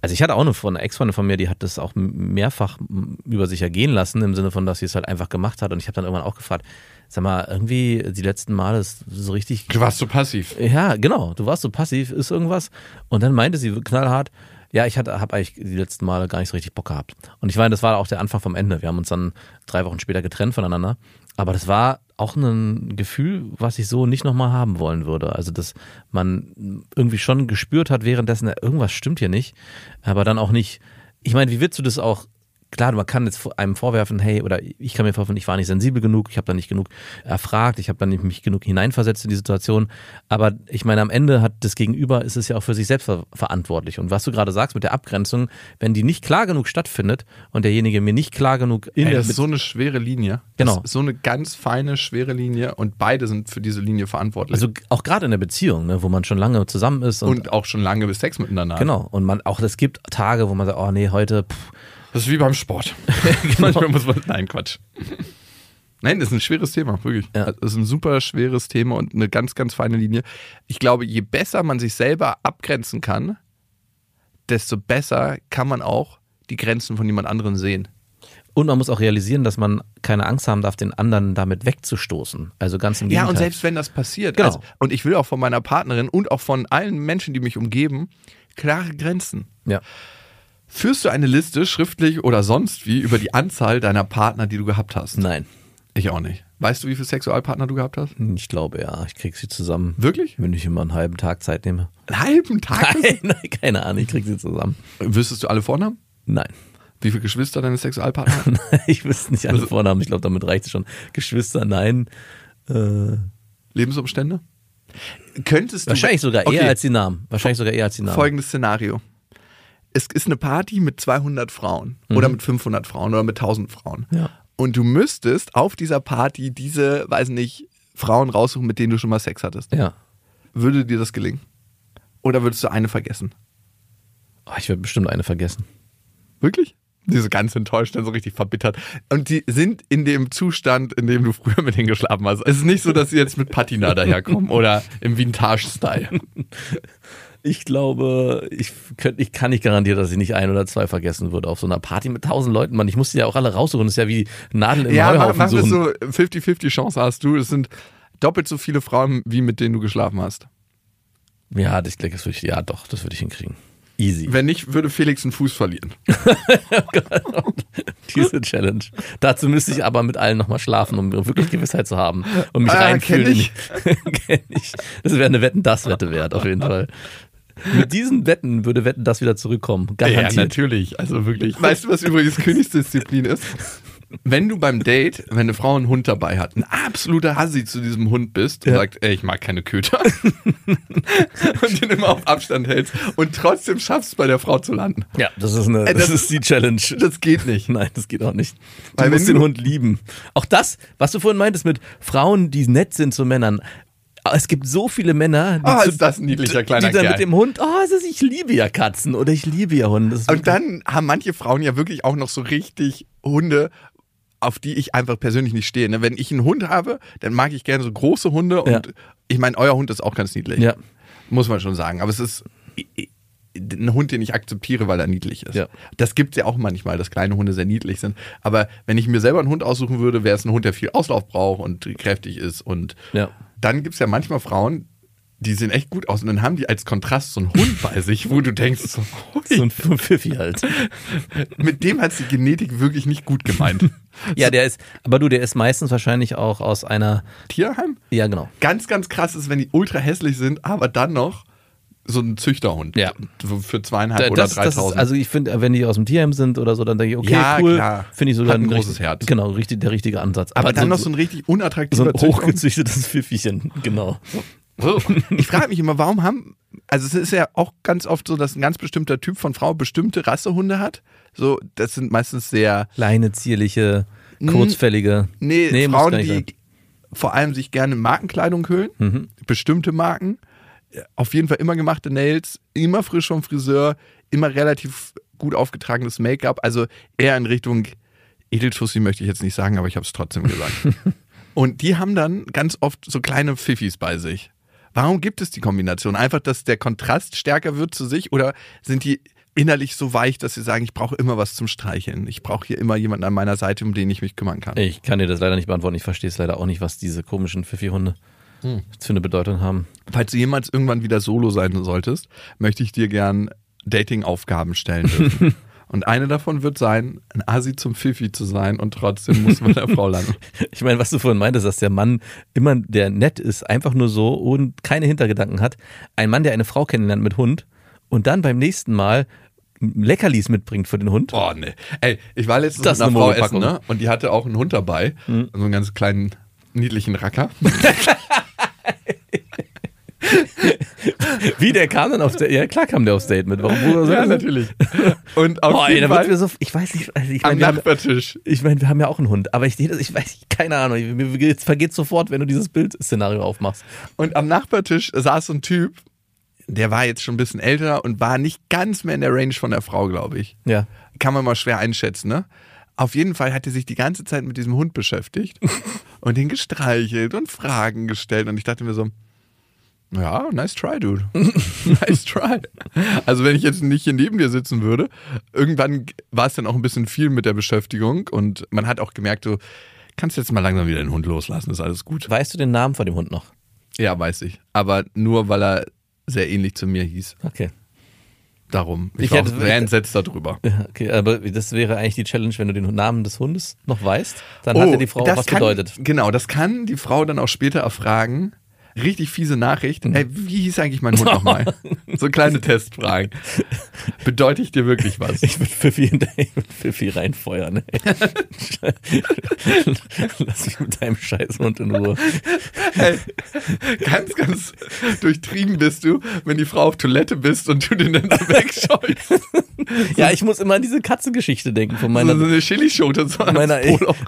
Also ich hatte auch eine, Freundin- eine Ex-Freundin von mir, die hat das auch mehrfach über sich ergehen lassen, im Sinne von, dass sie es halt einfach gemacht hat. Und ich habe dann irgendwann auch gefragt, sag mal, irgendwie die letzten Male ist so richtig Du warst so passiv. Ja, genau. Du warst so passiv, ist irgendwas. Und dann meinte sie knallhart, ja, ich hatte, habe eigentlich die letzten Male gar nicht so richtig Bock gehabt. Und ich meine, das war auch der Anfang vom Ende. Wir haben uns dann drei Wochen später getrennt voneinander. Aber das war auch ein Gefühl, was ich so nicht nochmal haben wollen würde. Also, dass man irgendwie schon gespürt hat währenddessen, irgendwas stimmt hier nicht. Aber dann auch nicht. Ich meine, wie willst du das auch klar, man kann jetzt einem vorwerfen, hey, oder ich kann mir vorwerfen, ich war nicht sensibel genug, ich habe da nicht genug erfragt, ich habe da nicht mich genug hineinversetzt in die Situation. Aber ich meine, am Ende hat das Gegenüber ist es ja auch für sich selbst ver verantwortlich. Und was du gerade sagst mit der Abgrenzung, wenn die nicht klar genug stattfindet und derjenige mir nicht klar genug in der das ist so eine schwere Linie. Genau. So eine ganz feine, schwere Linie und beide sind für diese Linie verantwortlich. also auch gerade in der Beziehung, ne, wo man schon lange zusammen ist und, und auch schon lange Sex miteinander. genau und man auch es gibt Tage, wo man sagt, oh nee, heute pff, Das ist wie beim Sport. Manchmal muss man. Nein, Quatsch. Nein, das ist ein schweres Thema, wirklich. Ja. Das ist ein super schweres Thema und eine ganz, ganz feine Linie. Ich glaube, je besser man sich selber abgrenzen kann, desto besser kann man auch die Grenzen von jemand anderem sehen. und man muss auch realisieren, dass man keine Angst haben darf, den anderen damit wegzustoßen. Also ganz im Ja, Gegenteil. und selbst wenn das passiert, Genau. also, und ich will auch von meiner Partnerin und auch von allen Menschen, die mich umgeben, klare Grenzen. ja. Führst du eine Liste, schriftlich oder sonst wie, über die Anzahl deiner Partner, die du gehabt hast? Nein. Ich auch nicht. Weißt du, wie viele Sexualpartner du gehabt hast? Ich glaube ja, ich krieg sie zusammen. Wirklich? Wenn ich immer einen halben Tag Zeit nehme. Einen halben Tag? Nein, nein, keine Ahnung, ich krieg sie zusammen. Wüsstest du alle Vornamen? Nein. Wie viele Geschwister deine Sexualpartner haben? ich wüsste nicht alle Vornamen, ich glaube, damit reicht es schon. Geschwister, nein. Äh, Lebensumstände? Könntest du. wahrscheinlich sogar Okay, eher als die Namen. Wahrscheinlich sogar eher als die Namen. Folgendes Szenario. Es ist eine Party mit 200 Frauen oder mit 500 Frauen oder mit 1000 Frauen. Mhm. Ja. Und du müsstest auf dieser Party diese, weiß nicht, Frauen raussuchen, mit denen du schon mal Sex hattest. Ja. Würde dir das gelingen? Oder würdest du eine vergessen? Oh, ich werde bestimmt eine vergessen. Wirklich? Die so ganz enttäuscht und so richtig verbittert. Und die sind in dem Zustand, in dem du früher mit denen geschlafen hast. Es ist nicht so, dass sie jetzt mit Patina daherkommen oder im Vintage-Style. Ich glaube, ich, könnt, ich kann nicht garantieren, dass ich nicht ein oder zwei vergessen würde auf so einer Party mit tausend Leuten. Mann, ich musste ja auch alle raussuchen. Das ist ja wie Nadeln im Ja, mach, Heuhaufen mach das suchen. so 50-50 Chance hast du. Es sind doppelt so viele Frauen, wie mit denen du geschlafen hast. Ja, das, das würde ich, ja, doch, das würde ich hinkriegen. Easy. Wenn nicht, würde Felix einen Fuß verlieren. Diese Challenge. Dazu müsste ich aber mit allen nochmal schlafen, um wirklich Gewissheit zu haben und mich Ah, reinfühlen. kenn ich. kenn ich. Das wäre eine Wetten-Das-Wette wert, auf jeden Fall. Mit diesen Wetten würde Wetten das wieder zurückkommen. Garantiert. natürlich. Also wirklich. Weißt du, was übrigens Königsdisziplin ist? Wenn du beim Date, wenn eine Frau einen Hund dabei hat, ein absoluter Hassi zu diesem Hund bist und Ja. sagt, ey, ich mag keine Köter und den immer auf Abstand hältst und trotzdem schaffst, bei der Frau zu landen. Ja, das ist, eine, Ey, das, das- ist die Challenge. Das geht nicht. Nein, das geht auch nicht. Du Weil musst den Hund lieben. Auch das, was du vorhin meintest mit Frauen, die nett sind zu Männern. Es gibt so viele Männer, die, Oh, ist das ein niedlicher kleiner die dann Kerl. mit dem Hund, oh, ist, ich liebe ja Katzen oder ich liebe ja Hunde. Und dann haben manche Frauen ja wirklich auch noch so richtig Hunde, auf die ich einfach persönlich nicht stehe. ne? Wenn ich einen Hund habe, dann mag ich gerne so große Hunde und Ja. ich meine, euer Hund ist auch ganz niedlich. Ja. Muss man schon sagen. Aber es ist ein Hund, den ich akzeptiere, weil er niedlich ist. Ja. Das gibt es ja auch manchmal, dass kleine Hunde sehr niedlich sind. Aber wenn ich mir selber einen Hund aussuchen würde, wäre es ein Hund, der viel Auslauf braucht und kräftig ist. Und Ja. Dann gibt es ja manchmal Frauen, die sehen echt gut aus. Und dann haben die als Kontrast so einen Hund bei sich, wo du denkst, so, so ein Pfiffi halt. mit dem hat die Genetik wirklich nicht gut gemeint. Ja, der ist, aber du, der ist meistens wahrscheinlich auch aus einer, Tierheim? ja genau. Ganz, ganz krass ist, wenn die ultra hässlich sind, aber dann noch so ein Züchterhund. Ja. So Für zweieinhalb Das, oder das ist, 3000. also ich finde, wenn die aus dem Tierheim sind oder so, dann denke ich, okay, Ja, cool, finde ich sogar Hat ein richtig- großes Herz. Genau, richtig, der richtige Ansatz. aber dann noch so ein richtig unattraktiver so ein hochgezüchtetes Pfiffchen, genau. Ich frage mich immer, warum haben, also es ist ja auch ganz oft so, dass ein ganz bestimmter Typ von Frau bestimmte Rassehunde hat. So, das sind meistens sehr, Kleine, zierliche, kurzfällige. nee, muss Frauen, die vor allem sich gerne Markenkleidung hüllen, Mhm. bestimmte Marken, auf jeden Fall immer gemachte Nails, immer frisch vom Friseur, immer relativ gut aufgetragenes Make-up, also eher in Richtung Edeltussi möchte ich jetzt nicht sagen, aber ich habe es trotzdem gesagt. Und die haben dann ganz oft so kleine Pfiffis bei sich. Warum gibt es die Kombination? Einfach, dass der Kontrast stärker wird zu sich oder sind die innerlich so weich, dass sie sagen, ich brauche immer was zum Streicheln. Ich brauche hier immer jemanden an meiner Seite, um den ich mich kümmern kann. Ich kann dir das leider nicht beantworten. Ich verstehe es leider auch nicht, was diese komischen Pfiffi-Hunde Hm. für eine Bedeutung haben. Falls du jemals irgendwann wieder solo sein solltest, möchte ich dir gern Dating-Aufgaben stellen dürfen. Und eine davon wird sein, ein Asi zum Fifi zu sein und trotzdem muss man der Frau landen. Ich meine, was du vorhin meintest, dass der Mann immer, der nett ist, einfach nur so und keine Hintergedanken hat. Ein Mann, der eine Frau kennenlernt mit Hund und dann beim nächsten Mal Leckerlis mitbringt für den Hund. Boah, ne. Ey, ich war letztens Das mit einer eine Frau essen, ne? Und die hatte auch einen Hund dabei. So einen ganz kleinen, niedlichen Racker. Wie, der kam dann aufs Date? Ja, klar kam der aufs Date mit. Warum? Wo soll ja, natürlich. Und auf Boah, ey, jeden da wird Fall mir so, ich weiß nicht, also ich am meine, wir haben, Nachbartisch. ich meine, wir haben ja auch einen Hund, aber ich sehe das, ich weiß, keine Ahnung, mir geht's- vergeht sofort, wenn du dieses Bildszenario aufmachst. Und am Nachbartisch saß so ein Typ, der war jetzt schon ein bisschen älter und war nicht ganz mehr in der Range von der Frau, glaube ich. Ja. Kann man mal schwer einschätzen, ne? Auf jeden Fall hat er sich die ganze Zeit mit diesem Hund beschäftigt und ihn gestreichelt und Fragen gestellt. Und ich dachte mir so, ja, nice try, dude. nice try. Also wenn ich jetzt nicht hier neben dir sitzen würde, irgendwann war es dann auch ein bisschen viel mit der Beschäftigung und man hat auch gemerkt, du kannst jetzt mal langsam wieder den Hund loslassen, ist alles gut. Weißt du den Namen von dem Hund noch? Ja, weiß ich. Aber nur, weil er sehr ähnlich zu mir hieß. Okay. Darum. Ich, Ich war hätte- sehr entsetzt darüber. Ja, okay, aber das wäre eigentlich die Challenge, wenn du den Namen des Hundes noch weißt, dann hat dir die Frau Oh, was kann, bedeutet. Genau, das kann die Frau dann auch später erfragen. Richtig fiese Nachricht. Mhm. Ey, wie hieß eigentlich mein Hund nochmal? So kleine Testfragen. Bedeutet ich dir wirklich was? Ich würde Pfiffi, ich Pfiffi reinfeuern. Ey. Lass mich mit deinem Scheißhund in Ruhe. Ey, ganz, ganz durchtrieben bist du, wenn die Frau auf Toilette bist und du den dann da wegscheust. Ja, ich muss immer an diese Katzengeschichte denken von meiner, so, eine Chilischote so ans meiner,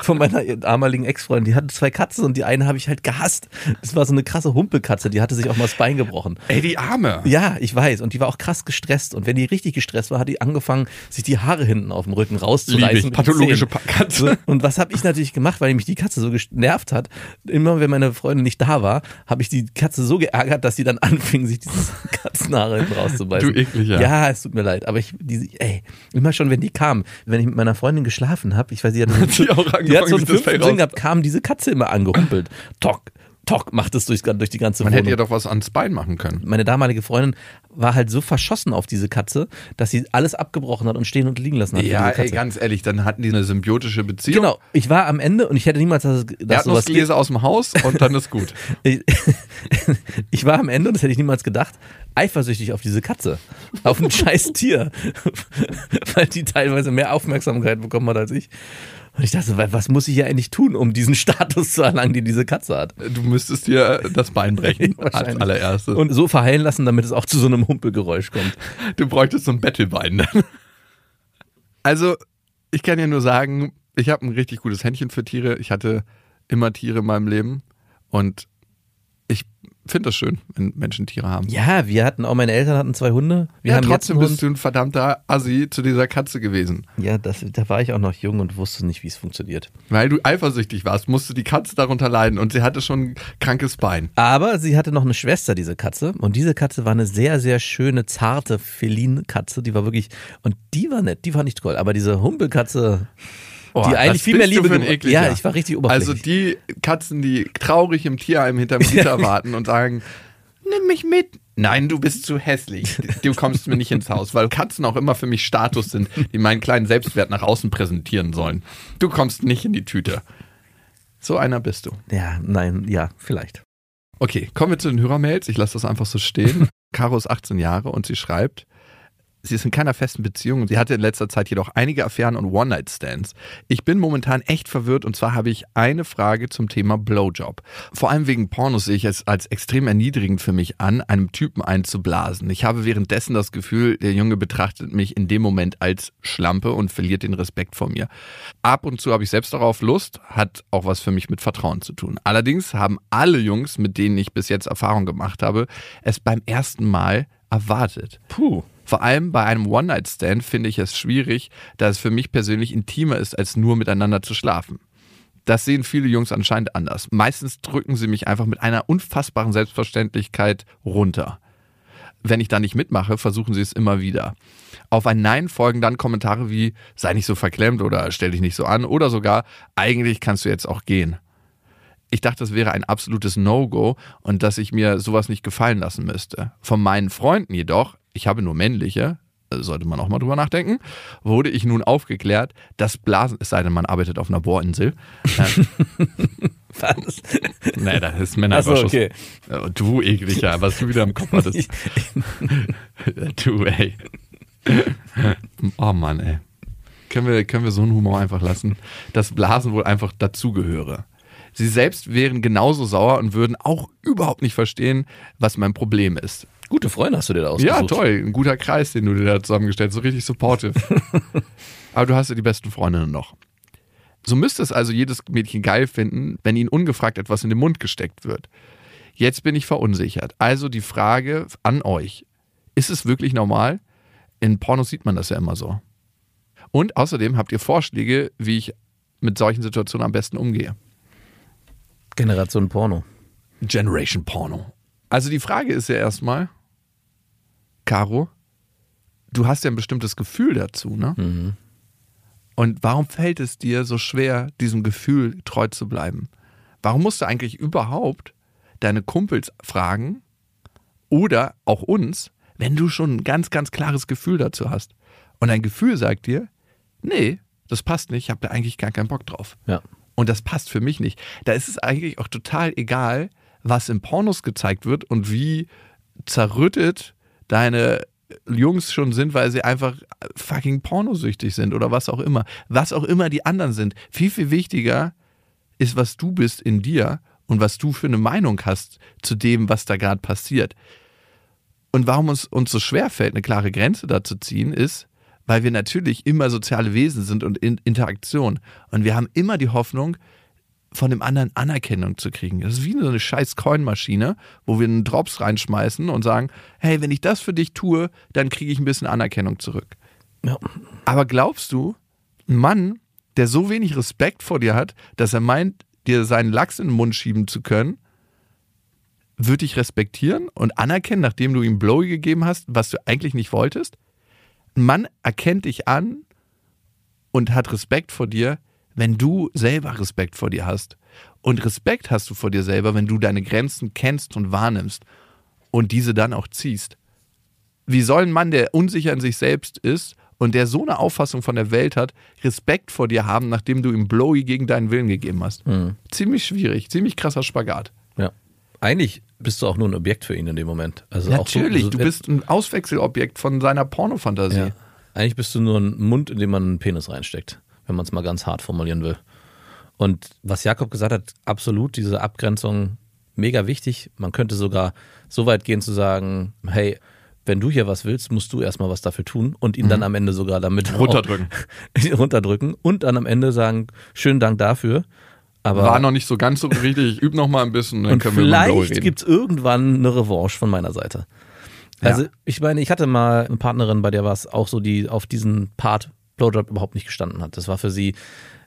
von meiner damaligen Ex-Freundin. Die hatte zwei Katzen und die eine habe ich halt gehasst. Das war so eine krasse Humpelkatze, die hatte sich auch mal das Bein gebrochen. Ey, die Arme. Ja, ich weiß. Und die war auch krass gestresst. Und wenn die richtig gestresst war, hat die angefangen, sich die Haare hinten auf dem Rücken rauszureißen. Pathologische Katze. So, und was habe ich natürlich gemacht, weil mich die Katze so genervt hat? Immer wenn meine Freundin nicht da war, habe ich die Katze so geärgert, dass sie dann anfing, sich dieses Katzenhaare hinten rauszubeißen. Du ekliger. Ja, es tut mir leid. Aber ich, die, ey, immer schon, wenn die kam, wenn ich mit meiner Freundin geschlafen habe, ich weiß, die hat, die auch die hat so einen fünften Sinn gehabt, kam diese Katze immer angehumpelt. Tock, tock, macht es durch, durch die ganze Man Wohnung hätte ja doch was ans Bein machen können. meine damalige Freundin war halt so verschossen auf diese Katze, dass sie alles abgebrochen hat und stehen und liegen lassen hat. Ja, ey, ganz ehrlich, dann hatten die eine symbiotische Beziehung. Genau, ich war am Ende und ich hätte niemals das, das sowas gibt. Erdnussgläser aus dem Haus und dann ist gut. Ich, ich war am Ende, und das hätte ich niemals gedacht, eifersüchtig auf diese Katze. Auf ein scheiß Tier. Weil die teilweise mehr Aufmerksamkeit bekommen hat als ich. Und ich dachte, wa- was muss ich hier eigentlich tun, um diesen Status zu erlangen, den diese Katze hat? Du müsstest dir das Bein brechen als allererstes. Und so verheilen lassen, damit es auch zu so einem Humpelgeräusch kommt. du bräuchtest so ein Bettelbein dann. Also, ich kann ja nur sagen, ich habe ein richtig gutes Händchen für Tiere. Ich hatte immer Tiere in meinem Leben und ich finde das schön, wenn Menschen Tiere haben. Ja, wir hatten auch, meine Eltern hatten zwei Hunde. Wir ja, haben trotzdem Hund. bist du ein verdammter Assi zu dieser Katze gewesen. Ja, das, da war ich auch noch jung und wusste nicht, wie es funktioniert. Weil du eifersüchtig warst, musste die Katze darunter leiden und sie hatte schon ein krankes Bein. Aber sie hatte noch eine Schwester, diese Katze. Und diese Katze war eine sehr, sehr schöne, zarte Feline-Katze. Die war wirklich, und die war nett, die war nicht toll. Aber diese Humpelkatze, Oh, die eigentlich viel mehr Liebe Ekliger. Ja, ich war richtig oberflächlich. Also die Katzen, die traurig im Tierheim hinterm Gitter warten und sagen, nimm mich mit. Nein, du bist zu hässlich. Du kommst mir nicht ins Haus, weil Katzen auch immer für mich Status sind, die meinen kleinen Selbstwert nach außen präsentieren sollen. Du kommst nicht in die Tüte. So einer bist du. ja, nein, ja, vielleicht. Okay, kommen wir zu den Hörermails. Ich lasse das einfach so stehen. Caro ist 18 Jahre und sie schreibt, sie ist in keiner festen Beziehung. Sie hatte in letzter Zeit jedoch einige Affären und One-Night-Stands. Ich bin momentan echt verwirrt und zwar habe ich eine Frage zum Thema Blowjob. Vor allem wegen Pornos sehe ich es als extrem erniedrigend für mich an, einem Typen einzublasen. Ich habe währenddessen das Gefühl, der Junge betrachtet mich in dem Moment als Schlampe und verliert den Respekt vor mir. Ab und zu habe ich selbst darauf Lust, hat auch was für mich mit Vertrauen zu tun. Allerdings haben alle Jungs, mit denen ich bis jetzt Erfahrung gemacht habe, es beim ersten Mal erwartet. Puh. Vor allem bei einem One-Night-Stand finde ich es schwierig, da es für mich persönlich intimer ist, als nur miteinander zu schlafen. Das sehen viele Jungs anscheinend anders. Meistens drücken sie mich einfach mit einer unfassbaren Selbstverständlichkeit runter. wenn ich da nicht mitmache, versuchen sie es immer wieder. Auf ein Nein folgen dann Kommentare wie sei nicht so verklemmt oder stell dich nicht so an oder sogar eigentlich kannst du jetzt auch gehen. Ich dachte, das wäre ein absolutes No-Go und dass ich mir sowas nicht gefallen lassen müsste. Von meinen Freunden jedoch, ich habe nur männliche, sollte man auch mal drüber nachdenken, wurde ich nun aufgeklärt, dass Blasen, es sei denn, man arbeitet auf einer Bohrinsel. ähm, Was? nee, das ist Männerüberschuss. okay. Oh, Du ekliger, was du wieder im Kopf hattest. du, ey. Oh Mann, ey. Können wir, können wir so einen Humor einfach lassen, dass Blasen wohl einfach dazugehöre. Sie selbst wären genauso sauer und würden auch überhaupt nicht verstehen, was mein Problem ist. Gute Freunde hast du dir da ausgesucht. Ja, toll. Ein guter Kreis, den du dir da zusammengestellt hast. So richtig supportive. Aber du hast ja die besten Freundinnen noch. So müsste es also jedes Mädchen geil finden, wenn ihnen ungefragt etwas in den Mund gesteckt wird. Jetzt bin ich verunsichert. Also die Frage an euch. Ist es wirklich normal? In Pornos sieht man das ja immer so. Und außerdem habt ihr Vorschläge, wie ich mit solchen Situationen am besten umgehe. Generation Porno. Generation Porno. Also die Frage ist ja erstmal, Caro, du hast ja ein bestimmtes Gefühl dazu, ne? Und warum fällt es dir so schwer, diesem Gefühl treu zu bleiben? Warum musst du eigentlich überhaupt deine Kumpels fragen oder auch uns, wenn du schon ein ganz, ganz klares Gefühl dazu hast? Und dein Gefühl sagt dir, nee, das passt nicht, ich habe da eigentlich gar keinen Bock drauf. Ja. Und das passt für mich nicht. Da ist es eigentlich auch total egal, was im Pornos gezeigt wird und wie zerrüttet deine Jungs schon sind, weil sie einfach fucking pornosüchtig sind oder was auch immer. Was auch immer die anderen sind. Viel, viel wichtiger ist, was du bist in dir und was du für eine Meinung hast zu dem, was da gerade passiert. Und warum uns, uns so schwer fällt, eine klare Grenze da zu ziehen, ist, weil wir natürlich immer soziale Wesen sind und in Interaktion. Und wir haben immer die Hoffnung, von dem anderen Anerkennung zu kriegen. Das ist wie so eine scheiß Coinmaschine, wo wir einen Drops reinschmeißen und sagen, hey, wenn ich das für dich tue, dann kriege ich ein bisschen Anerkennung zurück. Ja. Aber glaubst du, ein Mann, der so wenig Respekt vor dir hat, dass er meint, dir seinen Lachs in den Mund schieben zu können, wird dich respektieren und anerkennen, nachdem du ihm Blowy gegeben hast, was du eigentlich nicht wolltest? Ein Mann erkennt dich an und hat Respekt vor dir, wenn du selber Respekt vor dir hast. Und Respekt hast du vor dir selber, wenn du deine Grenzen kennst und wahrnimmst und diese dann auch ziehst. Wie soll ein Mann, der unsicher in sich selbst ist und der so eine Auffassung von der Welt hat, Respekt vor dir haben, nachdem du ihm Blowy gegen deinen Willen gegeben hast? Ziemlich schwierig, ziemlich krasser Spagat. ja. Eigentlich bist du auch nur ein Objekt für ihn in dem Moment. Also so- Natürlich, so- du bist ein Auswechselobjekt von seiner Pornofantasie. Ja. Eigentlich bist du nur ein Mund, in dem man einen Penis reinsteckt, wenn man es mal ganz hart formulieren will. Und was Jakob gesagt hat, absolut, diese Abgrenzung mega wichtig. Man könnte sogar so weit gehen zu sagen, hey, wenn du hier was willst, musst du erstmal was dafür tun und ihn dann am Ende sogar damit Runterdrücken. Runterdrücken und dann am Ende sagen, schönen Dank dafür. Aber War noch nicht so ganz so richtig. Ich üb noch mal ein bisschen, dann und können wir über Blowy vielleicht gibt es irgendwann eine Revanche von meiner Seite. Also Ja. ich meine, ich hatte mal eine Partnerin, bei der war es auch so, die auf diesen Part Blowjob überhaupt nicht gestanden hat. Das war für sie.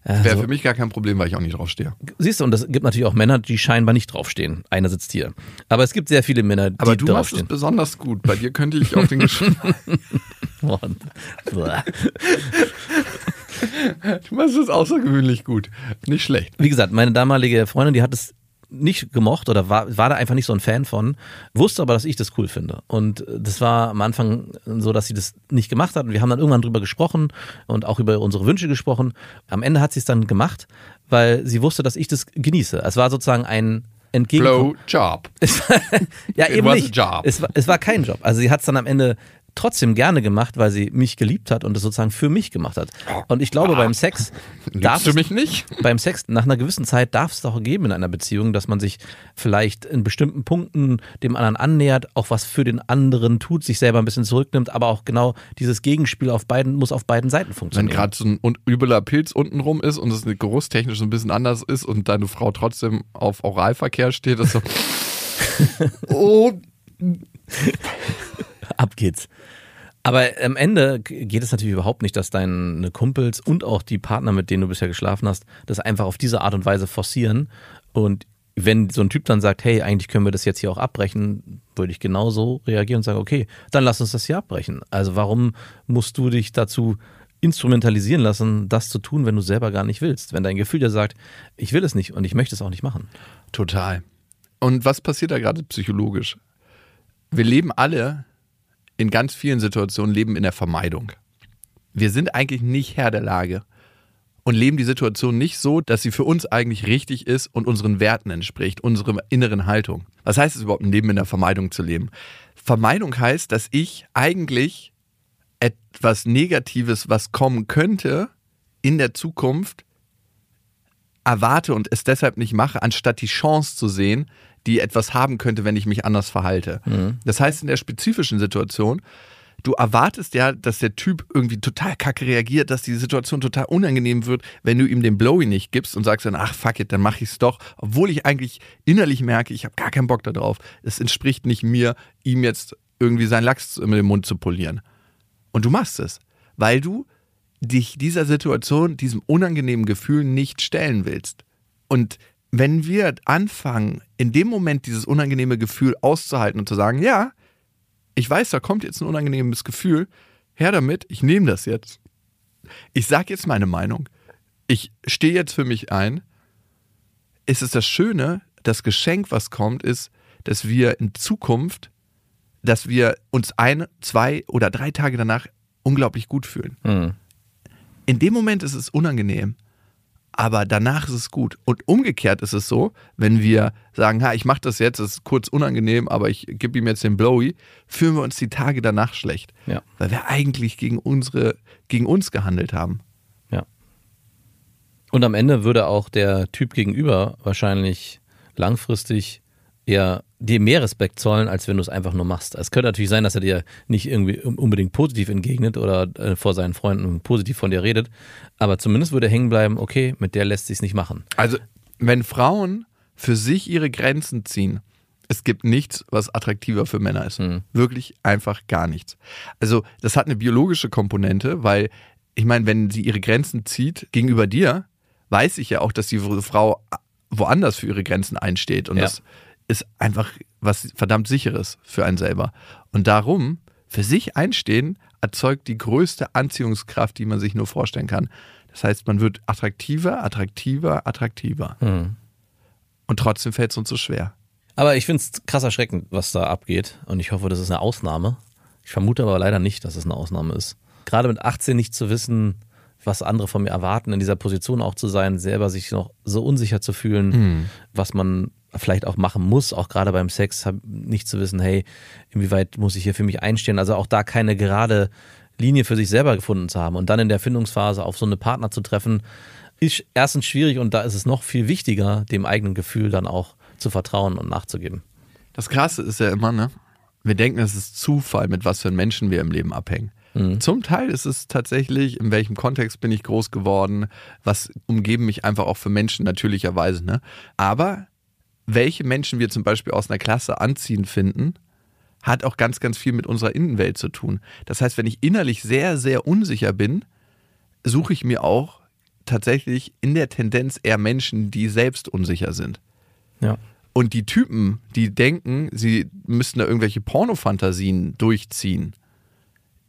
Äh, Wäre so, für mich gar kein Problem, weil ich auch nicht draufstehe. siehst du, und es gibt natürlich auch Männer, die scheinbar nicht draufstehen. Einer sitzt hier. Aber es gibt sehr viele Männer, die Aber du machst es draufstehen. besonders gut. Bei dir könnte ich auf den Geschmack. Du machst es außergewöhnlich gut. Nicht schlecht. Wie gesagt, meine damalige Freundin, die hat es nicht gemocht oder war, war da einfach nicht so ein Fan von, wusste aber, dass ich das cool finde. Und das war am Anfang so, dass sie das nicht gemacht hat. Und wir haben dann irgendwann drüber gesprochen und auch über unsere Wünsche gesprochen. Am Ende hat sie es dann gemacht, weil sie wusste, dass ich das genieße. Es war sozusagen ein Entgegenkommen. Blow Job. Ja, It eben nicht. job. Es war, es war kein Job. Also sie hat es dann am Ende trotzdem gerne gemacht, weil sie mich geliebt hat und es sozusagen für mich gemacht hat. Und ich glaube, beim Sex darf du mich nicht? beim Sex nach einer gewissen Zeit darf es doch geben in einer Beziehung, dass man sich vielleicht in bestimmten Punkten dem anderen annähert, auch was für den anderen tut, sich selber ein bisschen zurücknimmt, aber auch genau dieses Gegenspiel auf beiden muss auf beiden Seiten Wenn funktionieren. gerade so ein un- übler Pilz untenrum ist und es geruchstechnisch ein bisschen anders ist und deine Frau trotzdem auf Oralverkehr steht, ist so. oh, Ab geht's. Aber am Ende geht es natürlich überhaupt nicht, dass deine Kumpels und auch die Partner, mit denen du bisher geschlafen hast, das einfach auf diese Art und Weise forcieren. Und wenn so ein Typ dann sagt, hey, eigentlich können wir das jetzt hier auch abbrechen, würde ich genauso reagieren und sagen, okay, dann lass uns das hier abbrechen. Also warum musst du dich dazu instrumentalisieren lassen, das zu tun, wenn du selber gar nicht willst? Wenn dein Gefühl dir sagt, ich will es nicht und ich möchte es auch nicht machen. Total. Und was passiert da gerade psychologisch? Wir leben alle in ganz vielen Situationen, leben in der Vermeidung. Wir sind eigentlich nicht Herr der Lage und leben die Situation nicht so, dass sie für uns eigentlich richtig ist und unseren Werten entspricht, unserer inneren Haltung. Was heißt es überhaupt, ein Leben in der Vermeidung zu leben? Vermeidung heißt, dass ich eigentlich etwas Negatives, was kommen könnte, in der Zukunft erwarte und es deshalb nicht mache, anstatt die Chance zu sehen, die etwas haben könnte, wenn ich mich anders verhalte. Mhm. Das heißt, in der spezifischen Situation du erwartest ja, dass der Typ irgendwie total kacke reagiert, dass die Situation total unangenehm wird, wenn du ihm den Blowy nicht gibst und sagst dann, ach fuck it, dann mach ich's doch, obwohl ich eigentlich innerlich merke, ich habe gar keinen Bock darauf. Es entspricht nicht mir, ihm jetzt irgendwie seinen Lachs in den Mund zu polieren. Und du machst es, weil du dich dieser Situation, diesem unangenehmen Gefühl nicht stellen willst. Und wenn wir anfangen, in dem Moment dieses unangenehme Gefühl auszuhalten und zu sagen, ja, ich weiß, da kommt jetzt ein unangenehmes Gefühl, her damit, ich nehme das jetzt. Ich sage jetzt meine Meinung. Ich stehe jetzt für mich ein. Es ist das Schöne, das Geschenk, was kommt, ist, dass wir in Zukunft, dass wir uns ein, zwei oder drei Tage danach unglaublich gut fühlen. Mhm. In dem Moment ist es unangenehm aber danach ist es gut. Und umgekehrt ist es so, wenn wir sagen, ha, ich mache das jetzt, es ist kurz unangenehm, aber ich gebe ihm jetzt den Blowy, fühlen wir uns die Tage danach schlecht. Ja. Weil wir eigentlich gegen unsere, gegen uns gehandelt haben. Ja. Und am Ende würde auch der Typ gegenüber wahrscheinlich langfristig eher dir mehr Respekt zollen, als wenn du es einfach nur machst. Es könnte natürlich sein, dass er dir nicht irgendwie unbedingt positiv entgegnet oder äh, vor seinen Freunden positiv von dir redet, aber zumindest würde er hängen bleiben, okay, mit der lässt sich nicht machen. Also, wenn Frauen für sich ihre Grenzen ziehen, es gibt nichts, was attraktiver für Männer ist. Mhm. Wirklich einfach gar nichts. Also, das hat eine biologische Komponente, weil ich meine, wenn sie ihre Grenzen zieht gegenüber dir, weiß ich ja auch, dass die Frau woanders für ihre Grenzen einsteht und ja. das ist einfach was verdammt sicheres für einen selber. Und darum, für sich einstehen, erzeugt die größte Anziehungskraft, die man sich nur vorstellen kann. Das heißt, man wird attraktiver, attraktiver, attraktiver. Hm. Und trotzdem fällt es uns so schwer. Aber ich finde es krass erschreckend, was da abgeht. Und ich hoffe, das ist eine Ausnahme. Ich vermute aber leider nicht, dass es eine Ausnahme ist. Gerade mit 18 nicht zu wissen, was andere von mir erwarten, in dieser Position auch zu sein, selber sich noch so unsicher zu fühlen, hm. was man vielleicht auch machen muss, auch gerade beim Sex, nicht zu wissen, hey, inwieweit muss ich hier für mich einstehen, also auch da keine gerade Linie für sich selber gefunden zu haben und dann in der Findungsphase auf so eine Partner zu treffen, ist erstens schwierig und da ist es noch viel wichtiger, dem eigenen Gefühl dann auch zu vertrauen und nachzugeben. Das Krasse ist ja immer, ne? Wir denken, es ist Zufall, mit was für Menschen wir im Leben abhängen. Mhm. Zum Teil ist es tatsächlich, in welchem Kontext bin ich groß geworden, was umgeben mich einfach auch für Menschen natürlicherweise. Ne? Aber welche Menschen wir zum Beispiel aus einer Klasse anziehen finden, hat auch ganz, ganz viel mit unserer Innenwelt zu tun. Das heißt, wenn ich innerlich sehr, sehr unsicher bin, suche ich mir auch tatsächlich in der Tendenz eher Menschen, die selbst unsicher sind. Ja. Und die Typen, die denken, sie müssten da irgendwelche Pornofantasien durchziehen,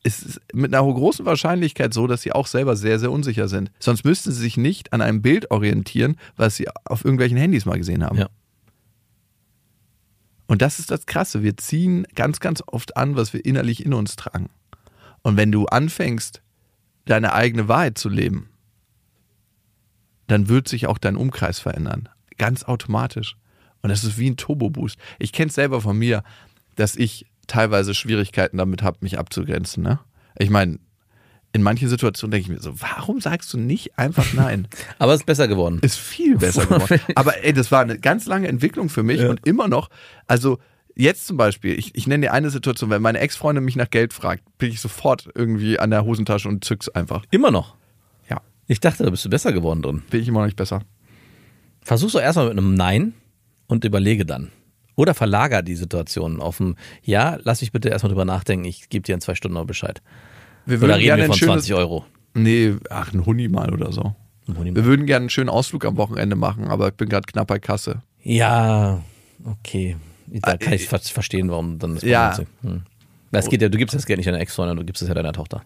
ist mit einer großen Wahrscheinlichkeit so, dass sie auch selber sehr, sehr unsicher sind. Sonst müssten sie sich nicht an einem Bild orientieren, was sie auf irgendwelchen Handys mal gesehen haben. Ja. Und das ist das Krasse. Wir ziehen ganz, ganz oft an, was wir innerlich in uns tragen. Und wenn du anfängst, deine eigene Wahrheit zu leben, dann wird sich auch dein Umkreis verändern. Ganz automatisch. Und das ist wie ein Turbo-Boost. Ich kenne es selber von mir, dass ich teilweise Schwierigkeiten damit habe, mich abzugrenzen. Ne? Ich meine, in manchen Situationen denke ich mir so, warum sagst du nicht einfach nein? Aber es ist besser geworden. Ist viel besser geworden. Aber ey, das war eine ganz lange Entwicklung für mich ja. und immer noch, also jetzt zum Beispiel, ich, ich nenne dir eine Situation, wenn meine Ex-Freundin mich nach Geld fragt, bin ich sofort irgendwie an der Hosentasche und zück's einfach. Immer noch? Ja. Ich dachte, da bist du besser geworden drin. Bin ich immer noch nicht besser. Versuch's doch erstmal mit einem Nein und überlege dann. Oder verlager die Situation auf ein Ja, lass mich bitte erstmal drüber nachdenken, ich gebe dir in zwei Stunden noch Bescheid. Wir würden oder reden gerne wir von schönes, 20 Euro? Nee, ach, ein Huni mal oder so. Wir würden gerne einen schönen Ausflug am Wochenende machen, aber ich bin gerade knapp bei Kasse. Ja, okay. Da kann ich ver- verstehen, warum dann das Ja. Hm. Das geht ja, du gibst das Geld nicht deiner Ex-Freundin, du gibst es ja deiner Tochter.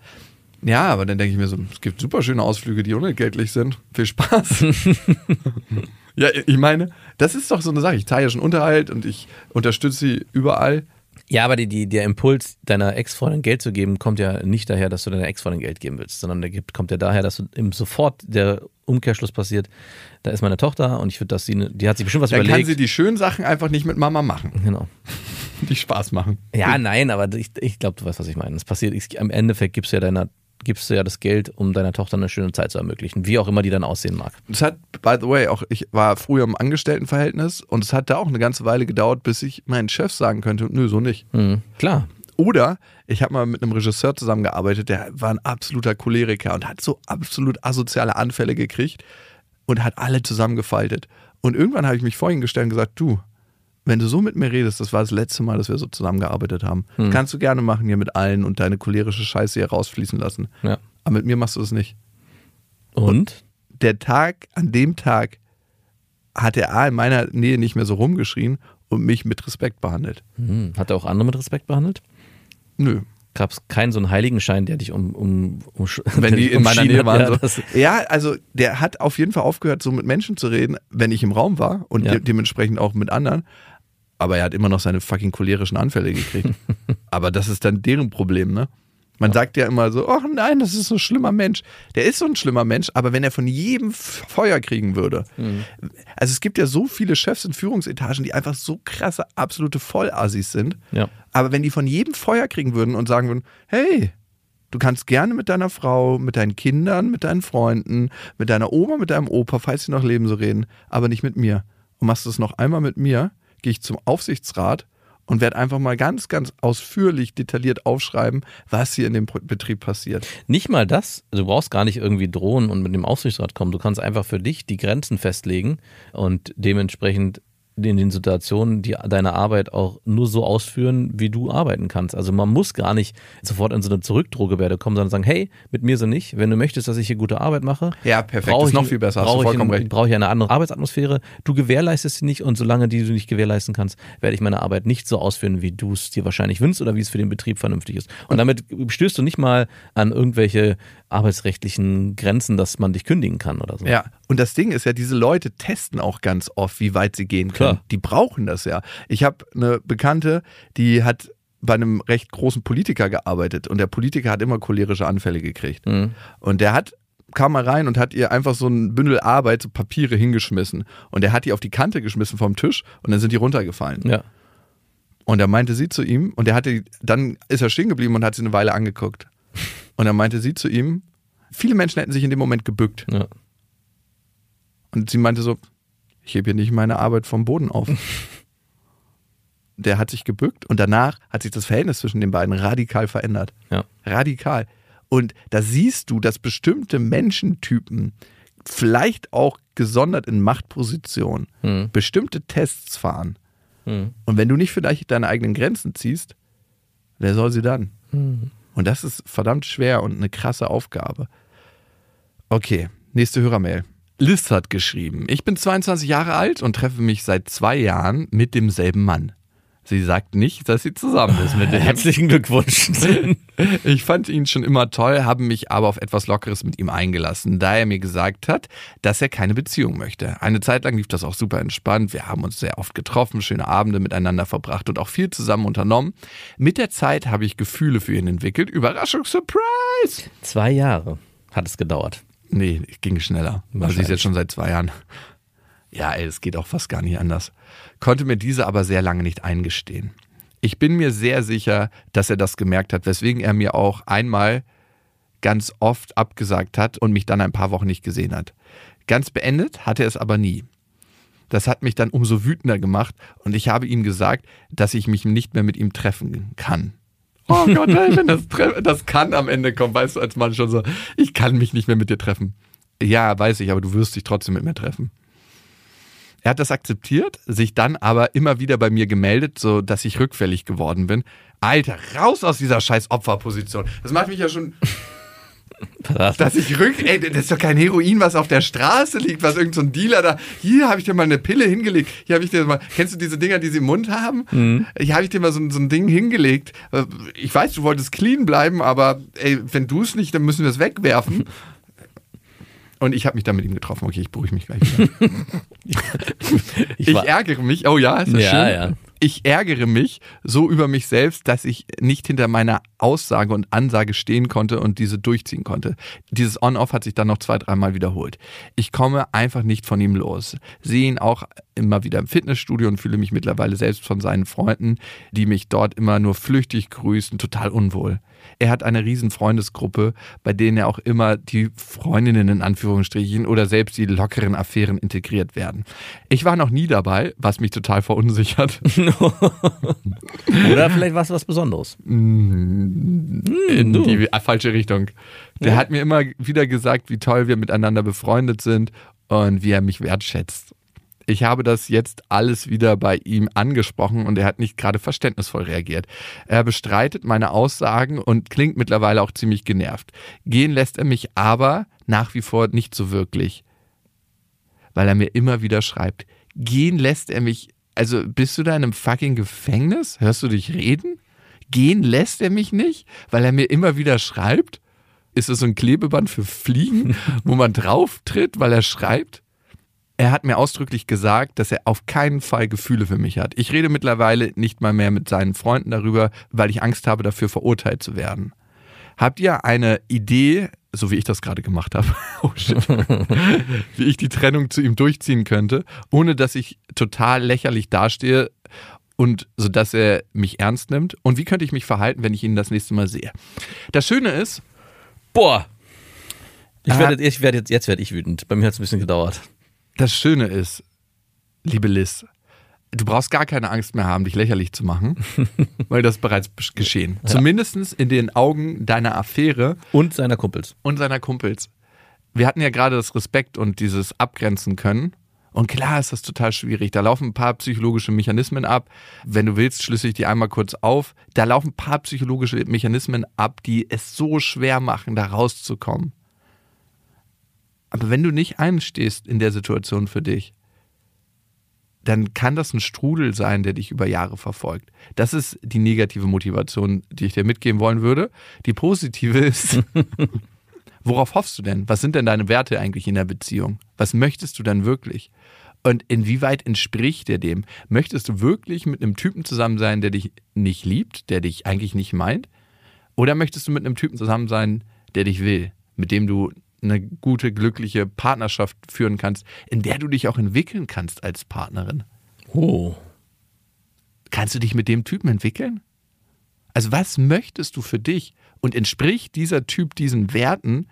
Ja, aber dann denke ich mir so, es gibt super schöne Ausflüge, die unentgeltlich sind. Viel Spaß. ja, ich meine, das ist doch so eine Sache. Ich zahle ja schon Unterhalt und ich unterstütze sie überall. Ja, aber die, die, der Impuls, deiner Ex-Freundin Geld zu geben, kommt ja nicht daher, dass du deiner Ex-Freundin Geld geben willst, sondern der kommt ja daher, dass im sofort der Umkehrschluss passiert, da ist meine Tochter und ich würde, dass sie, die hat sich bestimmt was Dann kann überlegt. sie die schönen Sachen einfach nicht mit Mama machen, genau. die Spaß machen. Ja, nein, aber ich, ich glaube, du weißt, was ich meine. Es passiert, ich, am Endeffekt gibst du ja deiner, gibst du ja das Geld, um deiner Tochter eine schöne Zeit zu ermöglichen, wie auch immer die dann aussehen mag. Es hat, by the way, auch ich war früher im Angestelltenverhältnis und es hat da auch eine ganze Weile gedauert, bis ich meinen Chef sagen könnte, nö, so nicht. Hm, klar. Oder ich habe mal mit einem Regisseur zusammengearbeitet, der war ein absoluter Choleriker und hat so absolut asoziale Anfälle gekriegt und hat alle zusammengefaltet. Und irgendwann habe ich mich vor ihn gestellt und gesagt, du, wenn du so mit mir redest, das war das letzte Mal, dass wir so zusammengearbeitet haben. Das kannst du gerne machen hier mit allen und deine cholerische Scheiße hier rausfließen lassen. Ja. Aber mit mir machst du das nicht. Und? Der Tag, an dem Tag hat er A in meiner Nähe nicht mehr so rumgeschrien und mich mit Respekt behandelt. Hm, hat er auch andere mit Respekt behandelt? Nö. Gab es keinen so einen Heiligenschein, der dich um, um, um wenn die in meiner Nähe waren. Ja, so. ja, also der hat auf jeden Fall aufgehört, so mit Menschen zu reden, wenn ich im Raum war und Ja. de dementsprechend auch mit anderen. Aber er hat immer noch seine fucking cholerischen Anfälle gekriegt. Aber das ist dann deren Problem, ne? Man sagt ja immer so, oh nein, das ist so ein schlimmer Mensch. Der ist so ein schlimmer Mensch, aber wenn er von jedem Feuer kriegen würde. Mhm. Also es gibt ja so viele Chefs in Führungsetagen, die einfach so krasse, absolute Vollassis sind. Ja. Aber wenn die von jedem Feuer kriegen würden und sagen würden, hey, du kannst gerne mit deiner Frau, mit deinen Kindern, mit deinen Freunden, mit deiner Oma, mit deinem Opa, falls sie noch leben, so reden, aber nicht mit mir. Und machst du es noch einmal mit mir, gehe ich zum Aufsichtsrat und werde einfach mal ganz, ganz ausführlich, detailliert aufschreiben, was hier in dem Betrieb passiert. Nicht mal das, du brauchst gar nicht irgendwie drohen und mit dem Aufsichtsrat kommen. Du kannst einfach für dich die Grenzen festlegen und dementsprechend in den Situationen die, deine Arbeit auch nur so ausführen, wie du arbeiten kannst. Also man muss gar nicht sofort in so eine Zurückdrohgebärde kommen, sondern sagen, hey, mit mir so nicht. Wenn du möchtest, dass ich hier gute Arbeit mache, Ja, perfekt. brauche ich- noch viel besser. Brauche ich recht. Brauche ich eine andere Arbeitsatmosphäre. Du gewährleistest sie nicht und solange die du nicht gewährleisten kannst, werde ich meine Arbeit nicht so ausführen, wie du es dir wahrscheinlich wünschst oder wie es für den Betrieb vernünftig ist. Und damit stößt du nicht mal an irgendwelche arbeitsrechtlichen Grenzen, dass man dich kündigen kann oder so. Ja, und das Ding ist ja, diese Leute testen auch ganz oft, wie weit sie gehen können. Klar. Die brauchen das ja. Ich habe eine Bekannte, die hat bei einem recht großen Politiker gearbeitet und der Politiker hat immer cholerische Anfälle gekriegt. Mhm. Und der hat kam mal rein und hat ihr einfach so ein Bündel Arbeit, so Papiere hingeschmissen. Und er hat die auf die Kante geschmissen vom Tisch und dann sind die runtergefallen. Ja. Und da meinte sie zu ihm, und er hatte, dann ist er stehen geblieben und hat sie eine Weile angeguckt. Und dann meinte sie zu ihm, viele Menschen hätten sich in dem Moment gebückt. ja. Und sie meinte so, ich hebe hier nicht meine Arbeit vom Boden auf. Der hat sich gebückt und danach hat sich das Verhältnis zwischen den beiden radikal verändert. Ja. Radikal. Und da siehst du, dass bestimmte Menschentypen, vielleicht auch gesondert in Machtpositionen, Mhm. bestimmte Tests fahren. Mhm. Und wenn du nicht vielleicht deine eigenen Grenzen ziehst, wer soll sie dann? Mhm. Und das ist verdammt schwer und eine krasse Aufgabe. Okay, nächste Hörermail. Liz hat geschrieben, ich bin 22 Jahre alt und treffe mich seit zwei Jahren mit demselben Mann. Sie sagt nicht, dass sie zusammen ist mit dem. Herzlichen Glückwunsch. Ich fand ihn schon immer toll, habe mich aber auf etwas Lockeres mit ihm eingelassen, da er mir gesagt hat, dass er keine Beziehung möchte. Eine Zeit lang lief das auch super entspannt. Wir haben uns sehr oft getroffen, schöne Abende miteinander verbracht und auch viel zusammen unternommen. Mit der Zeit habe ich Gefühle für ihn entwickelt. Überraschung, Surprise! Zwei Jahre hat es gedauert. Nee, ging schneller. Also sie ist jetzt schon seit zwei Jahren. Ja, ey, es geht auch fast gar nicht anders. Konnte mir diese aber sehr lange nicht eingestehen. Ich bin mir sehr sicher, dass er das gemerkt hat, weswegen er mir auch einmal ganz oft abgesagt hat und mich dann ein paar Wochen nicht gesehen hat. Ganz beendet hat er es aber nie. Das hat mich dann umso wütender gemacht und ich habe ihm gesagt, dass ich mich nicht mehr mit ihm treffen kann. Oh Gott, ey, wenn das, das kann am Ende kommen, weißt du, als Mann schon so, ich kann mich nicht mehr mit dir treffen. Ja, weiß ich, aber du wirst dich trotzdem mit mir treffen. Er hat das akzeptiert, sich dann aber immer wieder bei mir gemeldet, so dass ich rückfällig geworden bin. Alter, raus aus dieser scheiß Opferposition. Das macht mich ja schon. Dass ich rück, ey, das ist doch kein Heroin, was auf der Straße liegt, was irgendein so ein Dealer da, hier habe ich dir mal eine Pille hingelegt, hier habe ich dir mal, kennst du diese Dinger, die sie im Mund haben? Mhm. Hier habe ich dir mal so, so ein Ding hingelegt. Äh, Ich weiß, du wolltest clean bleiben, aber ey, wenn du es nicht, dann müssen wir es wegwerfen. Und ich habe mich dann mit ihm getroffen. Okay, ich beruhige mich gleich wieder. ich war- ärgere mich, oh ja, ist das Ja, schön? ja. Ich ärgere mich so über mich selbst, dass ich nicht hinter meiner Aussage und Ansage stehen konnte und diese durchziehen konnte. Dieses On-Off hat sich dann noch zwei, dreimal wiederholt. Ich komme einfach nicht von ihm los. Sehe ihn auch immer wieder im Fitnessstudio und fühle mich mittlerweile selbst von seinen Freunden, die mich dort immer nur flüchtig grüßen, total unwohl. Er hat eine riesen Freundesgruppe, bei denen ja auch immer die Freundinnen in Anführungsstrichen oder selbst die lockeren Affären integriert werden. Ich war noch nie dabei, was mich total verunsichert. Oder vielleicht war es was Besonderes. in du. die falsche Richtung. Der Ja. hat mir immer wieder gesagt, wie toll wir miteinander befreundet sind und wie er mich wertschätzt. Ich habe das jetzt alles wieder bei ihm angesprochen und er hat nicht gerade verständnisvoll reagiert. Er bestreitet meine Aussagen und klingt mittlerweile auch ziemlich genervt. Gehen lässt er mich aber nach wie vor nicht so wirklich, weil er mir immer wieder schreibt. Gehen lässt er mich, also bist du da in einem fucking Gefängnis? Hörst du dich reden? Gehen lässt er mich nicht, weil er mir immer wieder schreibt? Ist es so ein Klebeband für Fliegen, wo man drauf tritt, weil er schreibt? Er hat mir ausdrücklich gesagt, dass er auf keinen Fall Gefühle für mich hat. Ich rede mittlerweile nicht mal mehr mit seinen Freunden darüber, weil ich Angst habe, dafür verurteilt zu werden. Habt ihr eine Idee, so wie ich das gerade gemacht habe, oh wie ich die Trennung zu ihm durchziehen könnte, ohne dass ich total lächerlich dastehe und so dass er mich ernst nimmt? Und wie könnte ich mich verhalten, wenn ich ihn das nächste Mal sehe? Das Schöne ist, Boah. Ich werde, ich werde jetzt, jetzt werde ich wütend. Bei mir hat es ein bisschen gedauert. Das Schöne ist, liebe Liz, du brauchst gar keine Angst mehr haben, dich lächerlich zu machen, weil das ist bereits geschehen. Zumindest in den Augen deiner Affäre Und seiner Kumpels. und seiner Kumpels. Wir hatten ja gerade das Respekt und dieses Abgrenzen können. Und klar ist das total schwierig. Da laufen ein paar psychologische Mechanismen ab. Wenn du willst, schlüssel ich die einmal kurz auf. Da laufen ein paar psychologische Mechanismen ab, die es so schwer machen, da rauszukommen. Aber wenn du nicht einstehst in der Situation für dich, dann kann das ein Strudel sein, der dich über Jahre verfolgt. Das ist die negative Motivation, die ich dir mitgeben wollen würde. Die positive ist, worauf hoffst du denn? Was sind denn deine Werte eigentlich in der Beziehung? Was möchtest du denn wirklich? Und inwieweit entspricht der dem? Möchtest du wirklich mit einem Typen zusammen sein, der dich nicht liebt, der dich eigentlich nicht meint? Oder möchtest du mit einem Typen zusammen sein, der dich will, mit dem du eine gute, glückliche Partnerschaft führen kannst, in der du dich auch entwickeln kannst als Partnerin? Oh. Kannst du dich mit dem Typen entwickeln? Also was möchtest du für dich? Und entspricht dieser Typ diesen Werten,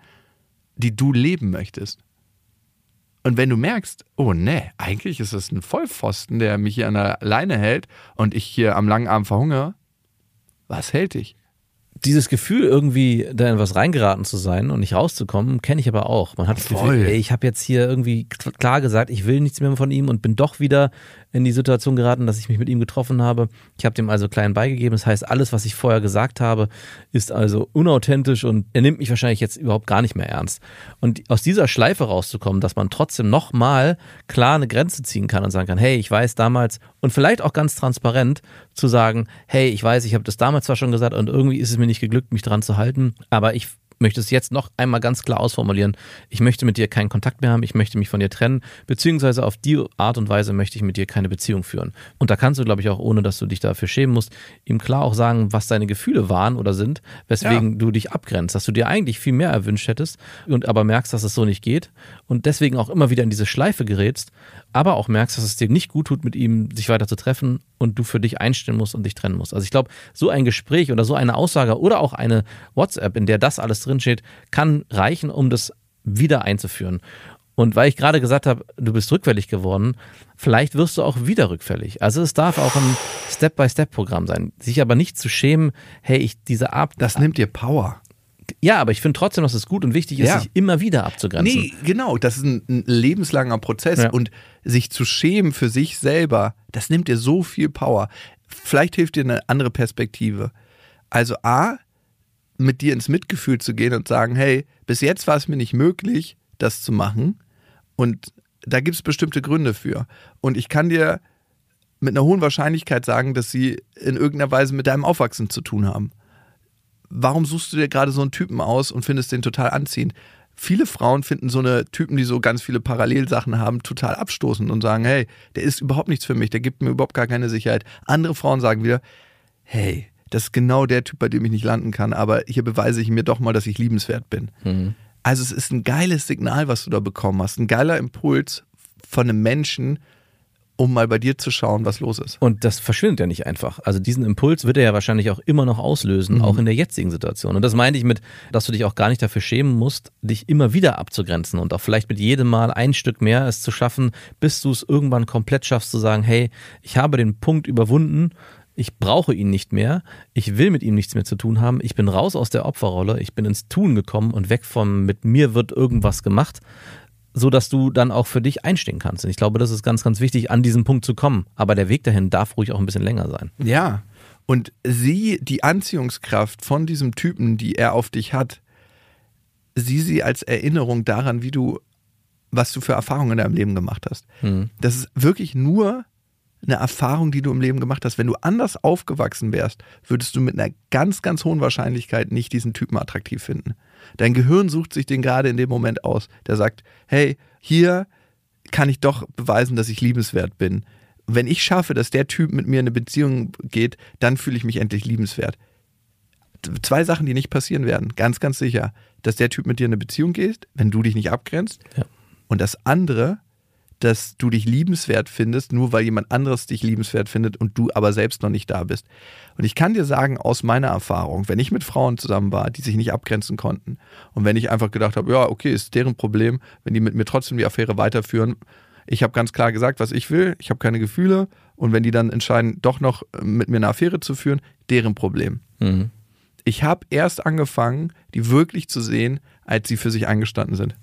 die du leben möchtest? Und wenn du merkst, oh ne, eigentlich ist es ein Vollpfosten, der mich hier an der Leine hält und ich hier am langen Arm verhungere, was hält dich? Dieses Gefühl, irgendwie da in was reingeraten zu sein und nicht rauszukommen, kenne ich aber auch. Man hat das Voll. Gefühl, ey, ich habe jetzt hier irgendwie klar gesagt, ich will nichts mehr von ihm und bin doch wieder in die Situation geraten, dass ich mich mit ihm getroffen habe. Ich habe dem also klein beigegeben. Das heißt, alles, was ich vorher gesagt habe, ist also unauthentisch und er nimmt mich wahrscheinlich jetzt überhaupt gar nicht mehr ernst. Und aus dieser Schleife rauszukommen, dass man trotzdem nochmal klar eine Grenze ziehen kann und sagen kann, hey, ich weiß damals und vielleicht auch ganz transparent zu sagen, hey, ich weiß, ich habe das damals zwar schon gesagt und irgendwie ist es mir nicht geglückt, mich dran zu halten, aber ich möchte es jetzt noch einmal ganz klar ausformulieren. Ich möchte mit dir keinen Kontakt mehr haben, ich möchte mich von dir trennen, beziehungsweise auf die Art und Weise möchte ich mit dir keine Beziehung führen. Und da kannst du, glaube ich, auch, ohne dass du dich dafür schämen musst, ihm klar auch sagen, was deine Gefühle waren oder sind, weswegen du dich abgrenzt, dass du dir eigentlich viel mehr erwünscht hättest und aber merkst, dass es so nicht geht und deswegen auch immer wieder in diese Schleife gerätst, aber auch merkst, dass es dir nicht gut tut, mit ihm sich weiter zu treffen und du für dich einstellen musst und dich trennen musst. Also ich glaube, so ein Gespräch oder so eine Aussage oder auch eine WhatsApp, in der das alles drinsteht, kann reichen, um das wieder einzuführen. Und weil ich gerade gesagt habe, du bist rückfällig geworden, vielleicht wirst du auch wieder rückfällig. Also es darf auch ein Step-by-Step-Programm sein. Sich aber nicht zu schämen, hey, ich diese Ab... Das nimmt dir Power. Ja, aber ich finde trotzdem, dass es gut und wichtig ist, Ja. sich immer wieder abzugrenzen. Nee, genau, das ist ein, ein lebenslanger Prozess Ja. und sich zu schämen für sich selber, das nimmt dir so viel Power. Vielleicht hilft dir eine andere Perspektive. Also A, mit dir ins Mitgefühl zu gehen und sagen, hey, bis jetzt war es mir nicht möglich, das zu machen. Und da gibt es bestimmte Gründe für. Und ich kann dir mit einer hohen Wahrscheinlichkeit sagen, dass sie in irgendeiner Weise mit deinem Aufwachsen zu tun haben. Warum suchst du dir gerade so einen Typen aus und findest den total anziehend? Viele Frauen finden so eine Typen, die so ganz viele Parallelsachen haben, total abstoßend und sagen, hey, der ist überhaupt nichts für mich, der gibt mir überhaupt gar keine Sicherheit. Andere Frauen sagen wieder, hey, das ist genau der Typ, bei dem ich nicht landen kann, aber hier beweise ich mir doch mal, dass ich liebenswert bin. Mhm. Also es ist ein geiles Signal, was du da bekommen hast, ein geiler Impuls von einem Menschen, um mal bei dir zu schauen, was los ist. Und das verschwindet ja nicht einfach. Also diesen Impuls wird er ja wahrscheinlich auch immer noch auslösen, Mhm. auch in der jetzigen Situation. Und das meinte ich mit, dass du dich auch gar nicht dafür schämen musst, dich immer wieder abzugrenzen und auch vielleicht mit jedem Mal ein Stück mehr es zu schaffen, bis du es irgendwann komplett schaffst zu sagen, hey, ich habe den Punkt überwunden, ich brauche ihn nicht mehr, ich will mit ihm nichts mehr zu tun haben, ich bin raus aus der Opferrolle, ich bin ins Tun gekommen und weg vom mit mir wird irgendwas gemacht, so dass du dann auch für dich einstehen kannst. Und ich glaube, das ist ganz, ganz wichtig, an diesen Punkt zu kommen. Aber der Weg dahin darf ruhig auch ein bisschen länger sein. Ja. Und sieh die Anziehungskraft von diesem Typen, die er auf dich hat, sieh sie als Erinnerung daran, wie du, was du für Erfahrungen in deinem Leben gemacht hast. Hm. Das ist wirklich nur eine Erfahrung, die du im Leben gemacht hast. Wenn du anders aufgewachsen wärst, würdest du mit einer ganz, ganz hohen Wahrscheinlichkeit nicht diesen Typen attraktiv finden. Dein Gehirn sucht sich den gerade in dem Moment aus. Der sagt, hey, hier kann ich doch beweisen, dass ich liebenswert bin. Wenn ich schaffe, dass der Typ mit mir in eine Beziehung geht, dann fühle ich mich endlich liebenswert. Zwei Sachen, die nicht passieren werden, ganz, ganz sicher. Dass der Typ mit dir in eine Beziehung geht, wenn du dich nicht abgrenzt. Ja. Und das andere, dass du dich liebenswert findest, nur weil jemand anderes dich liebenswert findet und du aber selbst noch nicht da bist. Und ich kann dir sagen, aus meiner Erfahrung, wenn ich mit Frauen zusammen war, die sich nicht abgrenzen konnten und wenn ich einfach gedacht habe, ja, okay, ist deren Problem, wenn die mit mir trotzdem die Affäre weiterführen, ich habe ganz klar gesagt, was ich will, ich habe keine Gefühle und wenn die dann entscheiden, doch noch mit mir eine Affäre zu führen, deren Problem. Mhm. Ich habe erst angefangen, die wirklich zu sehen, als sie für sich eingestanden sind.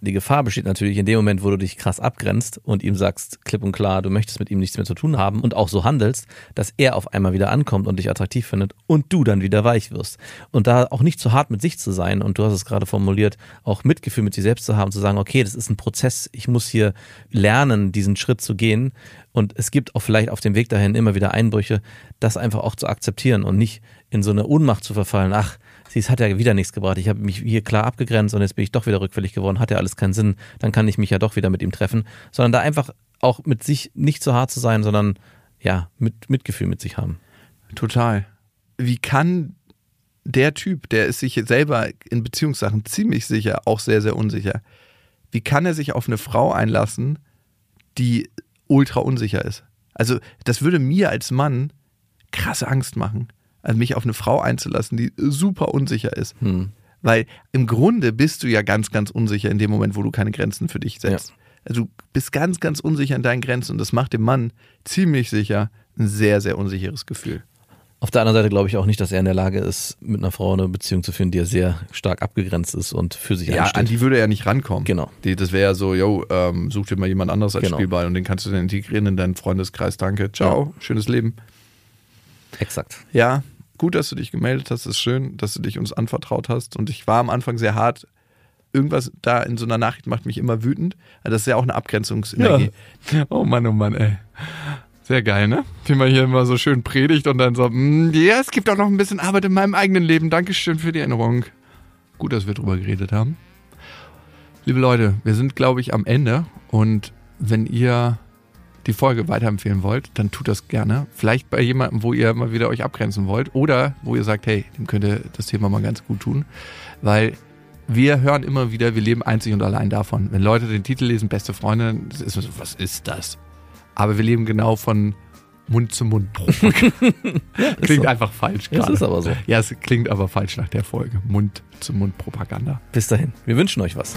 Die Gefahr besteht natürlich in dem Moment, wo du dich krass abgrenzt und ihm sagst, klipp und klar, du möchtest mit ihm nichts mehr zu tun haben und auch so handelst, dass er auf einmal wieder ankommt und dich attraktiv findet und du dann wieder weich wirst. Und da auch nicht zu hart mit sich zu sein und du hast es gerade formuliert, auch Mitgefühl mit sich selbst zu haben, zu sagen, okay, das ist ein Prozess, ich muss hier lernen, diesen Schritt zu gehen und es gibt auch vielleicht auf dem Weg dahin immer wieder Einbrüche, das einfach auch zu akzeptieren und nicht in so eine Ohnmacht zu verfallen, ach, es hat ja wieder nichts gebracht. Ich habe mich hier klar abgegrenzt und jetzt bin ich doch wieder rückfällig geworden. Hat ja alles keinen Sinn. Dann kann ich mich ja doch wieder mit ihm treffen. Sondern da einfach auch mit sich nicht so hart zu sein, sondern ja, mit Mitgefühl mit sich haben. Total. Wie kann der Typ, der ist sich selber in Beziehungssachen ziemlich sicher, auch sehr, sehr unsicher, wie kann er sich auf eine Frau einlassen, die ultra unsicher ist? Also, das würde mir als Mann krasse Angst machen. Also mich auf eine Frau einzulassen, die super unsicher ist. Hm. Weil im Grunde bist du ja ganz, ganz unsicher in dem Moment, wo du keine Grenzen für dich setzt. Also du bist ganz, ganz unsicher in deinen Grenzen und das macht dem Mann ziemlich sicher ein sehr, sehr unsicheres Gefühl. Auf der anderen Seite glaube ich auch nicht, dass er in der Lage ist, mit einer Frau eine Beziehung zu führen, die ja sehr stark abgegrenzt ist und für sich Ja, einsteht. an die würde er nicht rankommen. Genau. Die, das wäre ja so, yo, ähm, such dir mal jemand anderes als Genau. Spielball und den kannst du dann integrieren in deinen Freundeskreis. Danke, ciao, schönes Leben. Exakt. Ja, gut, dass du dich gemeldet hast. ist schön, dass du dich uns anvertraut hast. Und ich war am Anfang sehr hart. Irgendwas da in so einer Nachricht macht mich immer wütend. Also Das ist ja auch eine Abgrenzungsenergie. Oh Mann, oh Mann, ey. Sehr geil, ne? Wie man hier immer so schön predigt und dann so, "Mm, ja, es gibt auch noch ein bisschen Arbeit in meinem eigenen Leben. Dankeschön für die Erinnerung. Gut, dass wir drüber geredet haben. Liebe Leute, wir sind, glaube ich, am Ende. Und wenn ihr die Folge weiterempfehlen wollt, dann tut das gerne. Vielleicht bei jemandem, wo ihr mal wieder euch abgrenzen wollt oder wo ihr sagt, hey, dem könnte das Thema mal ganz gut tun. Weil wir hören immer wieder, wir leben einzig und allein davon. Wenn Leute den Titel lesen, beste Freunde, das ist so, was ist das? Aber wir leben genau von Mund zu Mund. klingt so. einfach falsch Es gerade. ist aber so. Ja, es klingt aber falsch nach der Folge. Mund zu Mund Propaganda. Bis dahin. Wir wünschen euch was.